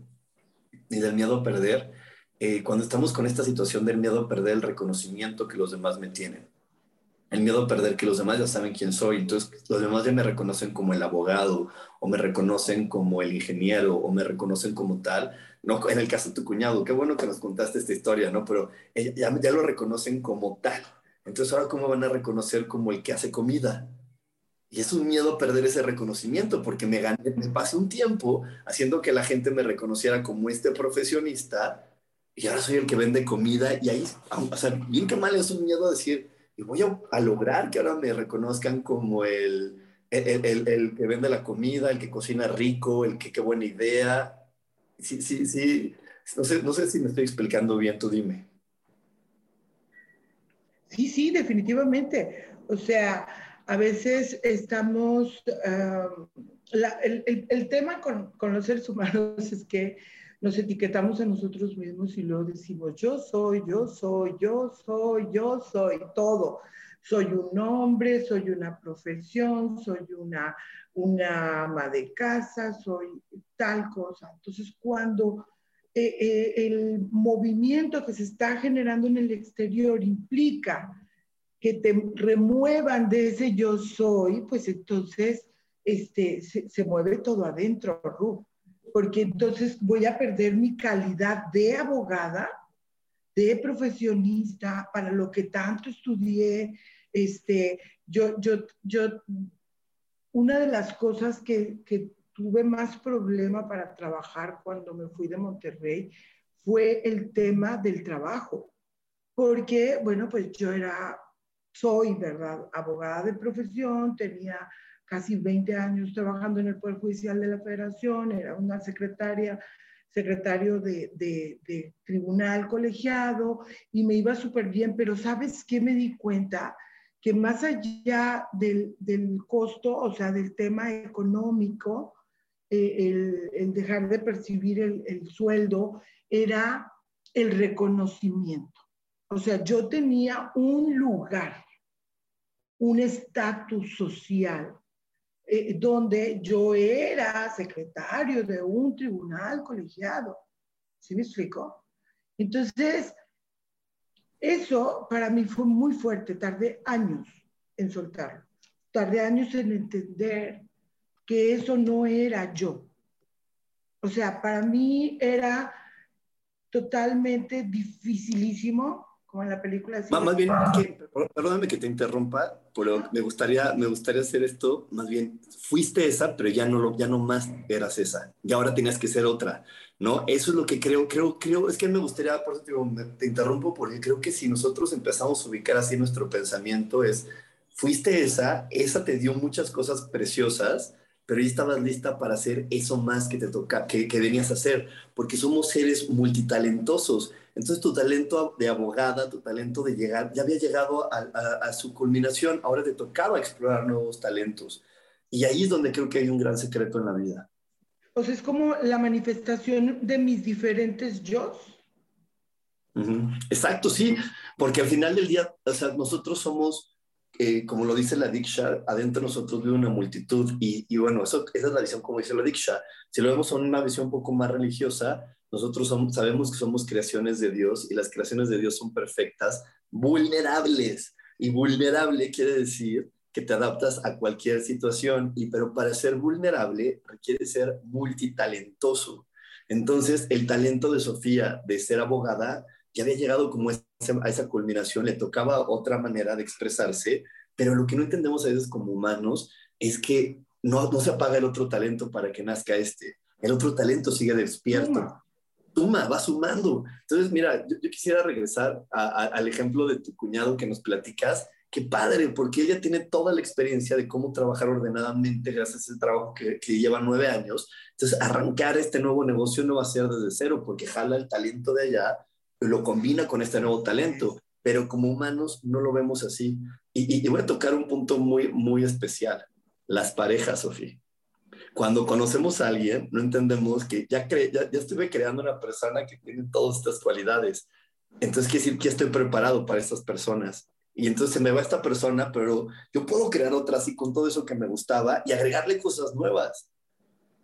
y del miedo a perder, eh, cuando estamos con esta situación del miedo a perder el reconocimiento que los demás me tienen, el miedo a perder que los demás ya saben quién soy, entonces los demás ya me reconocen como el abogado o me reconocen como el ingeniero o me reconocen como tal, no en el caso de tu cuñado, qué bueno que nos contaste esta historia, ¿no? Pero ya, ya lo reconocen como tal. Entonces ahora cómo van a reconocer como el que hace comida? Y es un miedo perder ese reconocimiento porque me, gané, me pasé un tiempo haciendo que la gente me reconociera como este profesionista y ahora soy el que vende comida y ahí, o sea, bien que mal es un miedo a decir, voy a, lograr que ahora me reconozcan como el, el, el, que vende la comida, el que cocina rico, el que qué buena idea. Sí, sí, sí. No sé, no sé si me estoy explicando bien, tú dime.
Sí, sí, definitivamente. O sea, a veces estamos... Uh, la, el, el, tema con, con los seres humanos es que nos etiquetamos a nosotros mismos y luego decimos, yo soy, yo soy, yo soy, yo soy, todo. Soy un hombre, soy una profesión, soy una, una ama de casa, soy tal cosa. Entonces, cuando eh, eh, el movimiento que se está generando en el exterior implica que te remuevan de ese yo soy, pues entonces este, se, se mueve todo adentro, Ru porque entonces voy a perder mi calidad de abogada, de profesionista, para lo que tanto estudié. Este, yo, yo, yo, una de las cosas que, que tuve más problema para trabajar cuando me fui de Monterrey fue el tema del trabajo, porque, bueno, pues yo era, soy, ¿verdad? Abogada de profesión, tenía casi 20 años trabajando en el Poder Judicial de la Federación, era una secretaria, secretario de, de, tribunal colegiado y me iba súper bien, pero ¿sabes qué me di cuenta? Que más allá del, del costo, o sea, del tema económico, eh, el, el, dejar de percibir el, el sueldo, era el reconocimiento. O sea, yo tenía un lugar, un estatus social eh, donde yo era secretario de un tribunal colegiado. ¿Sí me explico? Entonces, eso para mí fue muy fuerte. Tardé años en soltarlo. Tardé años en entender que eso no era yo. O sea, para mí era totalmente dificilísimo como en la película.
Más, bien, perdóname que te interrumpa, pero me gustaría, me gustaría hacer esto, más bien, fuiste esa, pero ya no, lo, ya no más eras esa, y ahora tenías que ser otra, ¿no? Eso es lo que creo, creo, creo, es que me gustaría, por eso te, digo, te interrumpo, porque creo que si nosotros empezamos a ubicar así nuestro pensamiento es, fuiste esa, esa te dio muchas cosas preciosas, pero ya estabas lista para hacer eso más que te toca, que, que venías a hacer, porque somos seres multitalentosos entonces tu talento de abogada, tu talento de llegar, ya había llegado a, su culminación, ahora te tocaba explorar nuevos talentos. Y ahí es donde creo que hay un gran secreto en la vida.
O sea, es como la manifestación de mis diferentes yo.
Exacto, sí, porque al final del día, o sea, nosotros somos, eh, como lo dice la Diksha, adentro de nosotros vive una multitud y, y, bueno, eso, esa es la visión como dice la Diksha. Si lo vemos en una visión un poco más religiosa, nosotros sabemos que somos creaciones de Dios y las creaciones de Dios son perfectas, vulnerables. Y vulnerable quiere decir que te adaptas a cualquier situación, y pero para ser vulnerable requiere ser multitalentoso. Entonces, el talento de Sofía de ser abogada ya había llegado como a esa culminación, le tocaba otra manera de expresarse, pero lo que no entendemos a veces como humanos es que no, no se apaga el otro talento para que nazca este. El otro talento sigue despierto suma, va sumando. Entonces, mira, yo, quisiera regresar al ejemplo de tu cuñado que nos platicas. Qué padre, porque ella tiene toda la experiencia de cómo trabajar ordenadamente gracias a ese trabajo que, que lleva nueve años. Entonces, arrancar este nuevo negocio no va a ser desde cero, porque jala el talento de allá, lo combina con este nuevo talento. Pero como humanos no lo vemos así. Y, y voy a tocar un punto muy, muy especial. Las parejas, Sofía cuando conocemos a alguien, no entendemos que ya, ya, ya, estuve creando una persona que tiene todas estas cualidades, Entonces quiere decir que estoy preparado para estas personas. Y entonces se me va esta persona, pero yo puedo crear otra así con todo eso que me gustaba y agregarle cosas nuevas.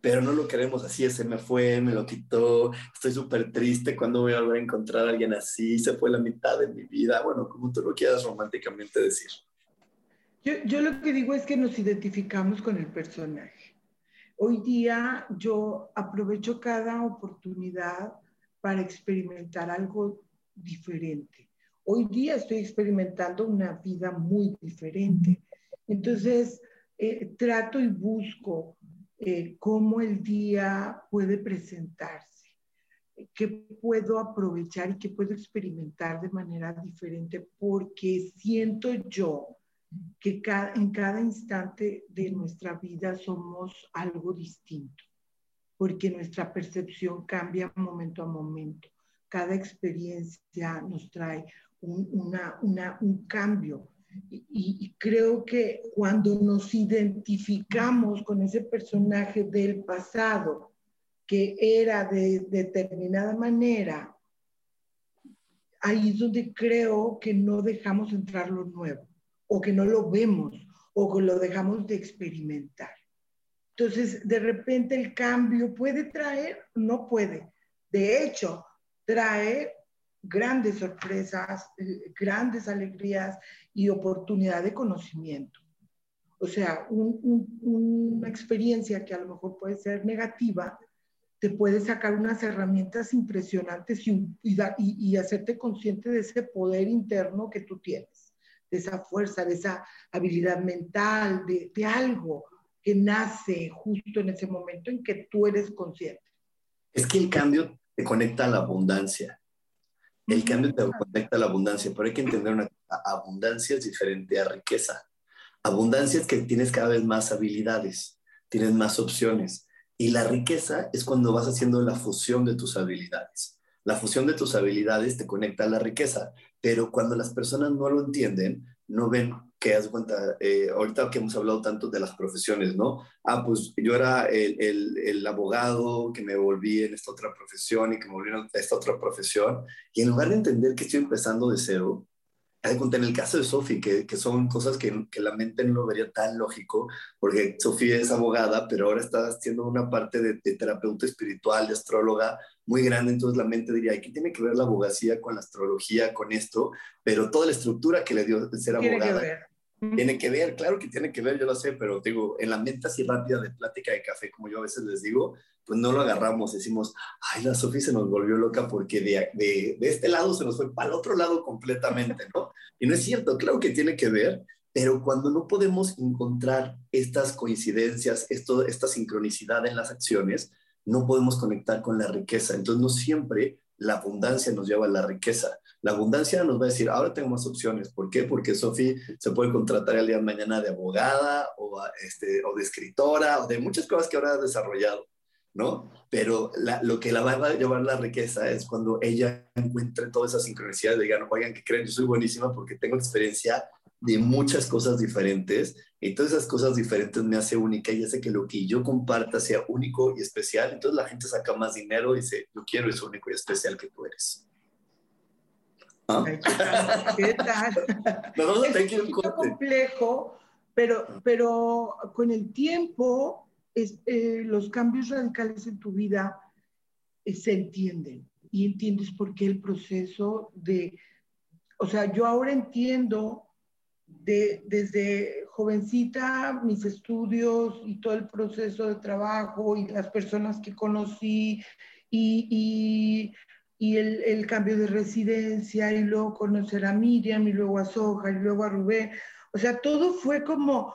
Pero no lo queremos así, se me fue, me lo quitó, estoy súper triste, cuando voy a volver a encontrar a alguien así? Se fue la mitad de mi vida, bueno, como tú lo quieras románticamente decir.
Yo, yo lo que digo es que nos identificamos con el personaje. Hoy día yo aprovecho cada oportunidad para experimentar algo diferente. Hoy día estoy experimentando una vida muy diferente. Entonces, eh, trato y busco eh, cómo el día puede presentarse, qué puedo aprovechar y qué puedo experimentar de manera diferente, porque siento yo que en cada instante de nuestra vida somos algo distinto, porque nuestra percepción cambia momento a momento. Cada experiencia nos trae un, un cambio. Y, creo que cuando nos identificamos con ese personaje del pasado, que era de determinada manera, ahí es donde creo que no dejamos entrar lo nuevo o que no lo vemos o que lo dejamos de experimentar. Entonces, de repente el cambio puede traer, no puede. De hecho, trae grandes sorpresas, eh, grandes alegrías y oportunidad de conocimiento. O sea, una experiencia que a lo mejor puede ser negativa, te puede sacar unas herramientas impresionantes y, y hacerte consciente de ese poder interno que tú tienes de esa fuerza, de esa habilidad mental, de, algo que nace justo en ese momento en que tú eres consciente.
Es que el cambio te conecta a la abundancia. El cambio te conecta a la abundancia, pero hay que entender una cosa, abundancia es diferente a riqueza. Abundancia es que tienes cada vez más habilidades, tienes más opciones. Y la riqueza es cuando vas haciendo la fusión de tus habilidades. La fusión de tus habilidades te conecta a la riqueza pero cuando las personas no lo entienden, no ven que, haz cuenta, eh, ahorita que hemos hablado tanto de las profesiones, ¿no? Ah, pues yo era el, el, el, abogado que me volví en esta otra profesión y que me volví en esta otra profesión, y en lugar de entender que estoy empezando de cero, en el caso de Sofi, que, que, son cosas que, que, la mente no lo vería tan lógico, porque Sofi es abogada, pero ahora está haciendo una parte de, terapeuta espiritual, de astróloga muy grande, entonces la mente diría, ¿qué tiene que ver la abogacía con la astrología, con esto? Pero toda la estructura que le dio de ser abogada tiene que ver, claro que tiene que ver, yo lo sé, pero digo, en la mente así rápida de plática de café, como yo a veces les digo, pues no lo agarramos, decimos, ay, la Sofía se nos volvió loca porque de, de, de, este lado se nos fue para el otro lado completamente, ¿no? Y no es cierto, claro que tiene que ver, pero cuando no podemos encontrar estas coincidencias, esto, esta sincronicidad en las acciones, no podemos conectar con la riqueza. Entonces, no siempre la abundancia nos lleva a la riqueza. La abundancia nos va a decir, ahora tengo más opciones. ¿Por qué? Porque Sofía se puede contratar el día de mañana de abogada o, este, o de escritora o de muchas cosas que ahora ha desarrollado. ¿no? Pero lo que la va a llevar la riqueza es cuando ella encuentre todas esas sincronicidades, digan, oigan, que creen? Yo soy buenísima porque tengo experiencia de muchas cosas diferentes y todas esas cosas diferentes me hace única y hace que lo que yo comparta sea único y especial. Entonces la gente saca más dinero y dice, yo quiero eso único y especial que tú eres.
¿Ah? ¿Qué tal? No, es un complejo, pero, pero con el tiempo eh, los cambios radicales en tu vida eh, se entienden y entiendes por qué el proceso de, o sea, yo ahora entiendo de, desde jovencita mis estudios y todo el proceso de trabajo y las personas que conocí y, y, el, el, cambio de residencia y luego conocer a Miriam y luego a Soja y luego a Rubén. O sea, todo fue como,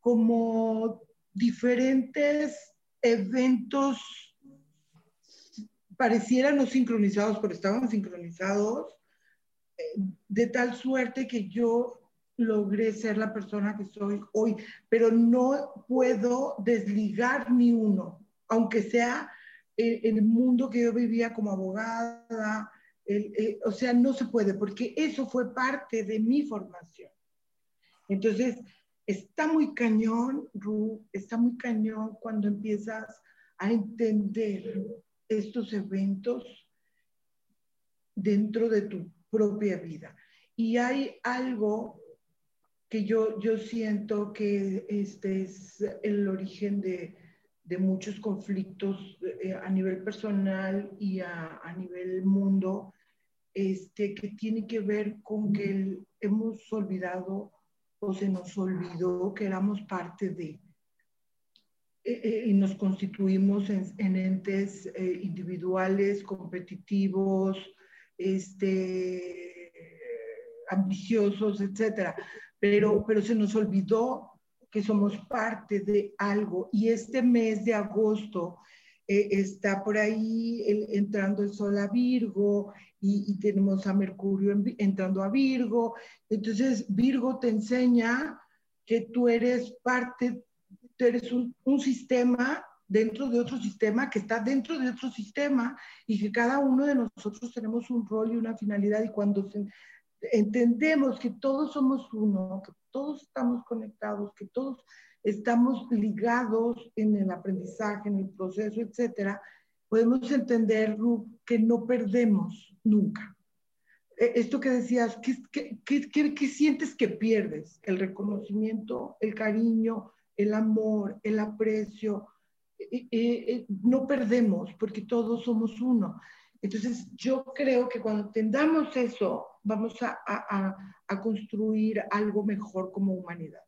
como diferentes eventos parecieran no sincronizados, pero estaban sincronizados, eh, de tal suerte que yo logré ser la persona que soy hoy, pero no puedo desligar ni uno, aunque sea el, mundo que yo vivía como abogada, o sea, no se puede, porque eso fue parte de mi formación. Entonces, está muy cañón, Ru, está muy cañón cuando empiezas a entender estos eventos dentro de tu propia vida. Y hay algo que yo, yo siento que este es el origen de, de muchos conflictos eh, a nivel personal y a, a, nivel mundo, este, que tiene que ver con que hemos olvidado o se nos olvidó que éramos parte de, eh, eh, y nos constituimos en, entes eh, individuales, competitivos, este, ambiciosos, etcétera. Pero, pero se nos olvidó que somos parte de algo. Y este mes de agosto está por ahí entrando el sol a Virgo y, tenemos a Mercurio entrando a Virgo. Entonces, Virgo te enseña que tú eres parte eres un, sistema dentro de otro sistema que está dentro de otro sistema y que cada uno de nosotros tenemos un rol y una finalidad y cuando entendemos que todos somos uno, que todos estamos conectados, que todos estamos ligados en el aprendizaje, en el proceso, etcétera, podemos entender, que no perdemos nunca. E, esto que decías, ¿qué, qué, qué sientes que pierdes? El reconocimiento, el cariño, el amor, el aprecio, eh, eh, no perdemos porque todos somos uno. Entonces, yo creo que cuando tengamos eso, vamos a construir algo mejor como humanidad.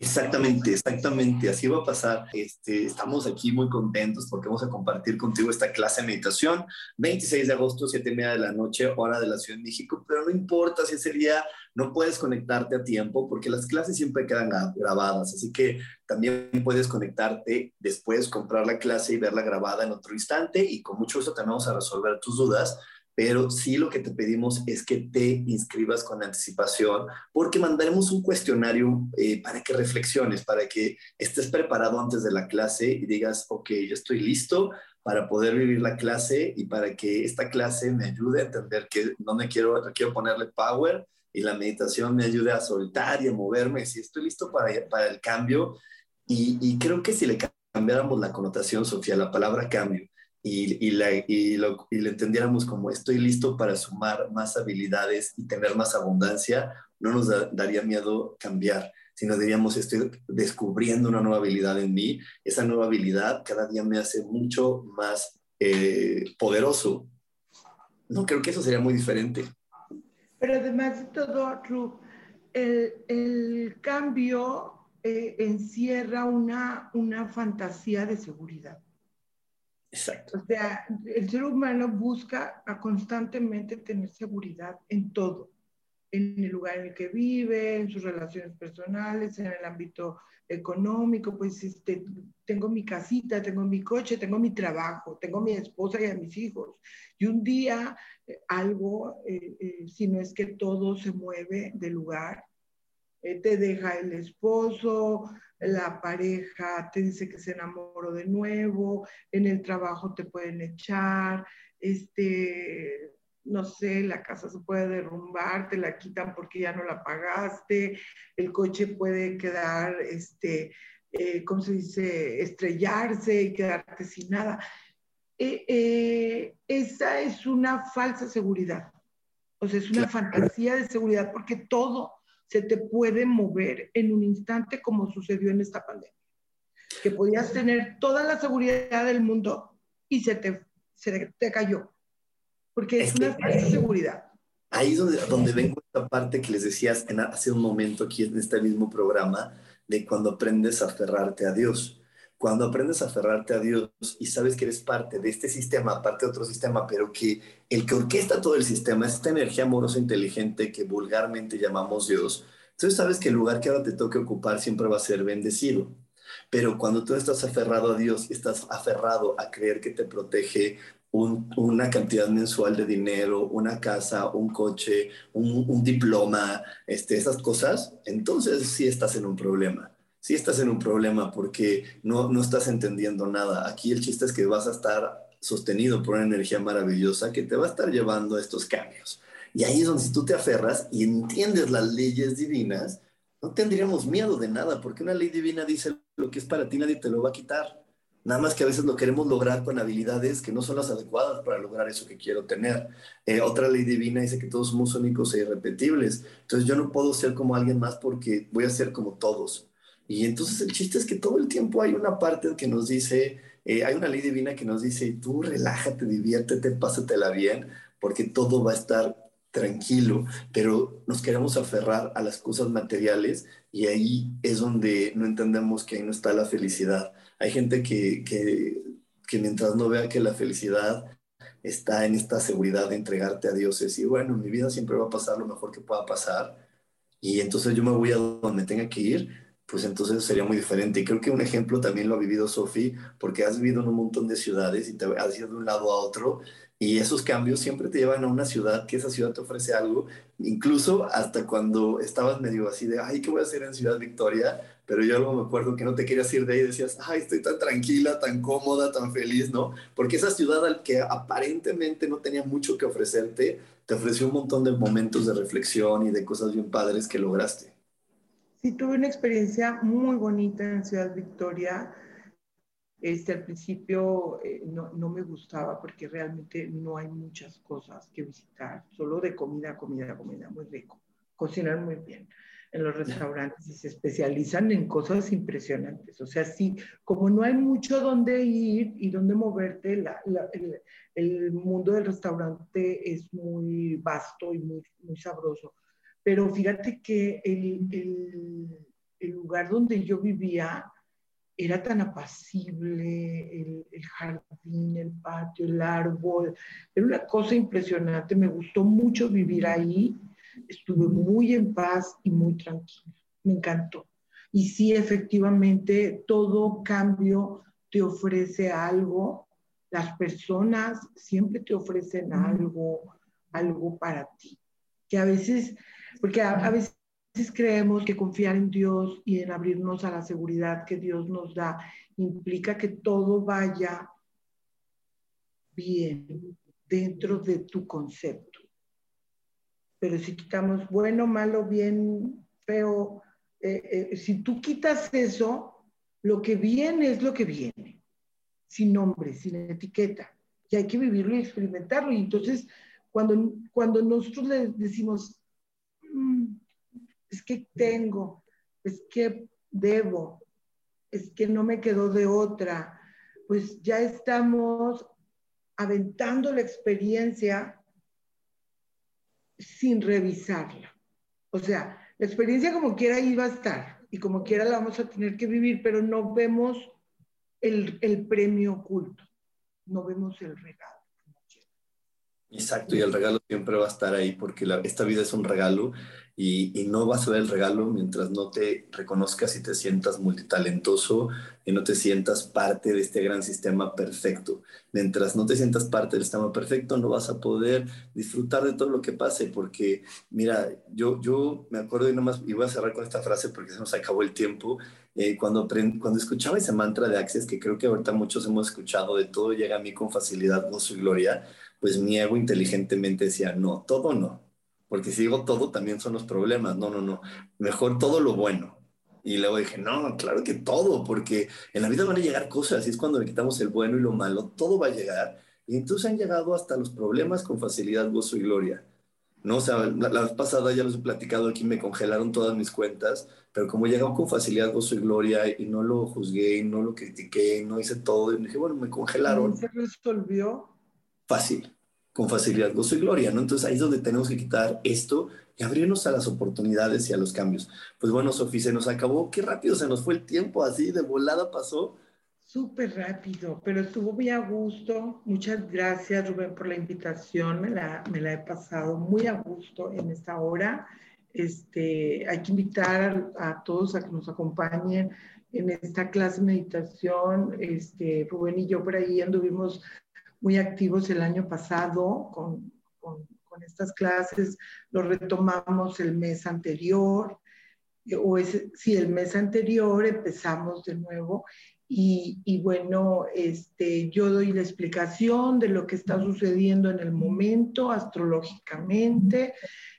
Exactamente, exactamente, así va a pasar. Este, estamos aquí muy contentos porque vamos a compartir contigo esta clase de meditación, 26 de agosto, 7 y media de la noche, hora de la Ciudad de México, pero no importa si ese día no puedes conectarte a tiempo porque las clases siempre quedan grabadas, así que también puedes conectarte después, comprar la clase y verla grabada en otro instante y con mucho gusto también vamos a resolver tus dudas pero sí lo que te pedimos es que te inscribas con anticipación porque mandaremos un cuestionario eh, para que reflexiones, para que estés preparado antes de la clase y digas, ok, yo estoy listo para poder vivir la clase y para que esta clase me ayude a entender que no me quiero, quiero ponerle power y la meditación me ayude a soltar y a moverme, si estoy listo para, para el cambio. Y, y creo que si le cambiáramos la connotación, Sofía, la palabra cambio, y, la, y, lo, y le entendiéramos como estoy listo para sumar más habilidades y tener más abundancia, no nos daría miedo cambiar, sino diríamos estoy descubriendo una nueva habilidad en mí. Esa nueva habilidad cada día me hace mucho más eh, poderoso. No creo que eso sería muy diferente.
Pero además de todo, el, el cambio eh, encierra una, una fantasía de seguridad.
Exacto.
O sea, el ser humano busca a constantemente tener seguridad en todo, en el lugar en el que vive, en sus relaciones personales, en el ámbito económico, pues este, tengo mi casita, tengo mi coche, tengo mi trabajo, tengo mi esposa y a mis hijos. Y un día eh, algo, eh, eh, si no es que todo se mueve de lugar, te deja el esposo, la pareja te dice que se enamoró de nuevo, en el trabajo te pueden echar, este, no sé, la casa se puede derrumbar, te la quitan porque ya no la pagaste, el coche puede quedar, este, eh, ¿cómo se dice?, estrellarse y quedarte sin nada. Eh, eh, esa es una falsa seguridad, o sea, es una fantasía de seguridad porque todo se te puede mover en un instante como sucedió en esta pandemia. Que podías tener toda la seguridad del mundo y se te, se te cayó. Porque es, una seguridad.
Ahí es donde, donde vengo esta parte que les decías en, hace un momento aquí en este mismo programa, de cuando aprendes a aferrarte a Dios cuando aprendes a aferrarte a Dios y sabes que eres parte de este sistema, parte de otro sistema, pero que el que orquesta todo el sistema es esta energía amorosa inteligente que vulgarmente llamamos Dios, entonces sabes que el lugar que ahora te toque ocupar siempre va a ser bendecido. Pero cuando tú estás aferrado a Dios, estás aferrado a creer que te protege una cantidad mensual de dinero, una casa, un coche, un, un diploma, este, esas cosas, entonces sí estás en un problema sí estás en un problema porque no, no estás entendiendo nada. Aquí el chiste es que vas a estar sostenido por una energía maravillosa que te va a estar llevando a estos cambios. Y ahí es donde si tú te aferras y entiendes las leyes divinas, no tendríamos miedo de nada, porque una ley divina dice lo que es para ti, nadie te lo va a quitar. Nada más que a veces lo queremos lograr con habilidades que no son las adecuadas para lograr eso que quiero tener. Eh, otra ley divina dice que todos somos únicos e irrepetibles. Entonces yo no puedo ser como alguien más porque voy a ser como todos. Y entonces el chiste es que todo el tiempo hay una parte que nos dice, eh, hay una ley divina que nos dice, tú relájate, diviértete, pásatela bien, porque todo va a estar tranquilo, pero nos queremos aferrar a las cosas materiales y ahí es donde no entendemos que ahí no está la felicidad. Hay gente que, que, que mientras no vea que la felicidad está en esta seguridad de entregarte a Dios, es decir, bueno, mi vida siempre va a pasar lo mejor que pueda pasar y entonces yo me voy a donde tenga que ir, pues entonces sería muy diferente. Y creo que un ejemplo también lo ha vivido Sofi, porque has vivido en un montón de ciudades y te has ido de un lado a otro y esos cambios siempre te llevan a una ciudad, que esa ciudad te ofrece algo, incluso hasta cuando estabas medio así de, ay, ¿qué voy a hacer en Ciudad Victoria? Pero yo luego me acuerdo que no te querías ir de ahí y decías, ay, estoy tan tranquila, tan cómoda, tan feliz, ¿no? Porque esa ciudad al que aparentemente no tenía mucho que ofrecerte, te ofreció un montón de momentos de reflexión y de cosas bien padres que lograste.
Sí, tuve una experiencia muy bonita en Ciudad Victoria este, al principio eh, no, no, me gustaba porque realmente no hay muchas cosas que visitar, solo de comida, comida, comida, muy rico, cocinar muy bien en los restaurantes y se especializan en cosas impresionantes. O sea, sí, como no hay mucho donde ir y donde moverte, la, el, el, mundo del restaurante es muy vasto y muy, muy sabroso. Pero fíjate que el, el, el lugar donde yo vivía, era tan apacible, el, jardín, el patio, el árbol, era una cosa impresionante, me gustó mucho vivir ahí, estuve muy en paz y muy tranquila, me encantó. Y sí, efectivamente, todo cambio te ofrece algo, las personas siempre te ofrecen algo, algo para ti, que a veces, porque a veces creemos que confiar en Dios y en abrirnos a la seguridad que Dios nos da implica que todo vaya bien dentro de tu concepto. Pero si quitamos bueno, malo, bien, feo, eh, eh, si tú quitas eso, lo que viene es lo que viene, sin nombre, sin etiqueta. Y hay que vivirlo y experimentarlo. Y entonces, cuando, cuando nosotros le decimos, es que tengo, es que debo, es que no me quedó de otra, pues ya estamos aventando la experiencia sin revisarla. O sea, la experiencia como quiera iba a estar y como quiera la vamos a tener que vivir, pero no vemos el, el premio oculto, no vemos el regalo.
Exacto, y el regalo siempre va a estar ahí porque esta vida es un regalo y, no vas a ver el regalo mientras no te reconozcas y te sientas multitalentoso y no te sientas parte de este gran sistema perfecto. Mientras no te sientas parte del sistema perfecto, no vas a poder disfrutar de todo lo que pase, porque mira, yo, yo me acuerdo y nomás, y voy a cerrar con esta frase porque se nos acabó el tiempo, eh, cuando, cuando escuchaba ese mantra de Access, que creo que ahorita muchos hemos escuchado, de todo llega a mí con facilidad, gozo y gloria, pues mi ego inteligentemente decía, no, todo no porque si digo todo también son los problemas, no, no, no, mejor todo lo bueno. Y luego dije, no, claro que todo, porque en la vida van a llegar cosas, y es cuando le quitamos el bueno y lo malo, todo va a llegar. Y entonces han llegado hasta los problemas con facilidad, gozo y gloria. ¿no? O sea, la, vez pasada ya los he platicado aquí, me congelaron todas mis cuentas, pero como llegó con facilidad, gozo y gloria, y no lo juzgué, y no lo critiqué, no hice todo, y dije, bueno, me congelaron.
¿Se resolvió?
Fácil con facilidad gozo y gloria, ¿no? Entonces ahí es donde tenemos que quitar esto y abrirnos a las oportunidades y a los cambios. Pues bueno, Sofía, se nos acabó, qué rápido se nos fue el tiempo, así de volada pasó.
Súper rápido, pero estuvo muy a gusto. Muchas gracias, Rubén, por la invitación. Me la, me la he pasado muy a gusto en esta hora. Este, hay que invitar a, todos a que nos acompañen en esta clase de meditación. Este, Rubén y yo por ahí anduvimos muy activos el año pasado con, con, estas clases, lo retomamos el mes anterior, o es, sí, el mes anterior empezamos de nuevo y, y, bueno, este, yo doy la explicación de lo que está sucediendo en el momento astrológicamente,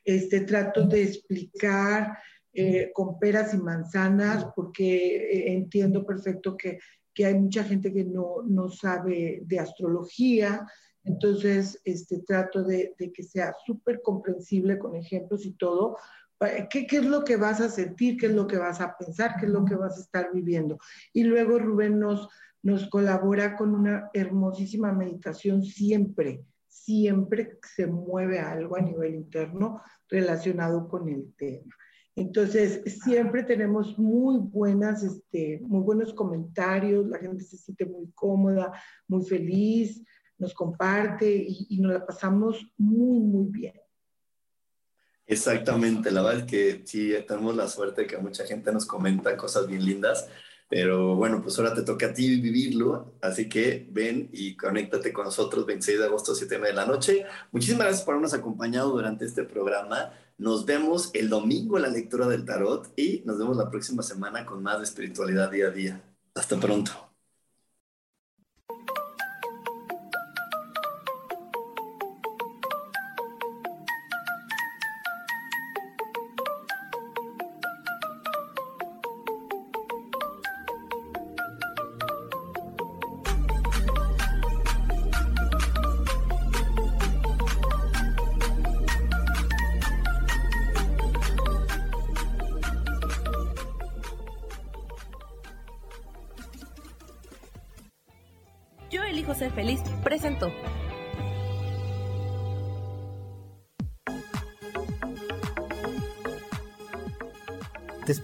este, trato de explicar eh, con peras y manzanas porque eh, entiendo perfecto que que hay mucha gente que no, no sabe de astrología, entonces este, trato de, de que sea súper comprensible con ejemplos y todo. ¿Qué, ¿Qué es lo que vas a sentir? ¿Qué es lo que vas a pensar? ¿Qué es lo que vas a estar viviendo? Y luego Rubén nos, nos colabora con una hermosísima meditación siempre, siempre se mueve algo a nivel interno relacionado con el tema. Entonces, siempre tenemos muy buenas, este, muy buenos comentarios, la gente se siente muy cómoda, muy feliz, nos comparte y, y nos la pasamos muy, muy bien.
Exactamente, la verdad es que sí, tenemos la suerte de que mucha gente nos comenta cosas bien lindas, pero bueno, pues ahora te toca a ti vivirlo, así que ven y conéctate con nosotros 26 de agosto, 7 de la noche. Muchísimas gracias por habernos acompañado durante este programa. Nos vemos el domingo en la lectura del tarot y nos vemos la próxima semana con más de espiritualidad día a día. Hasta pronto.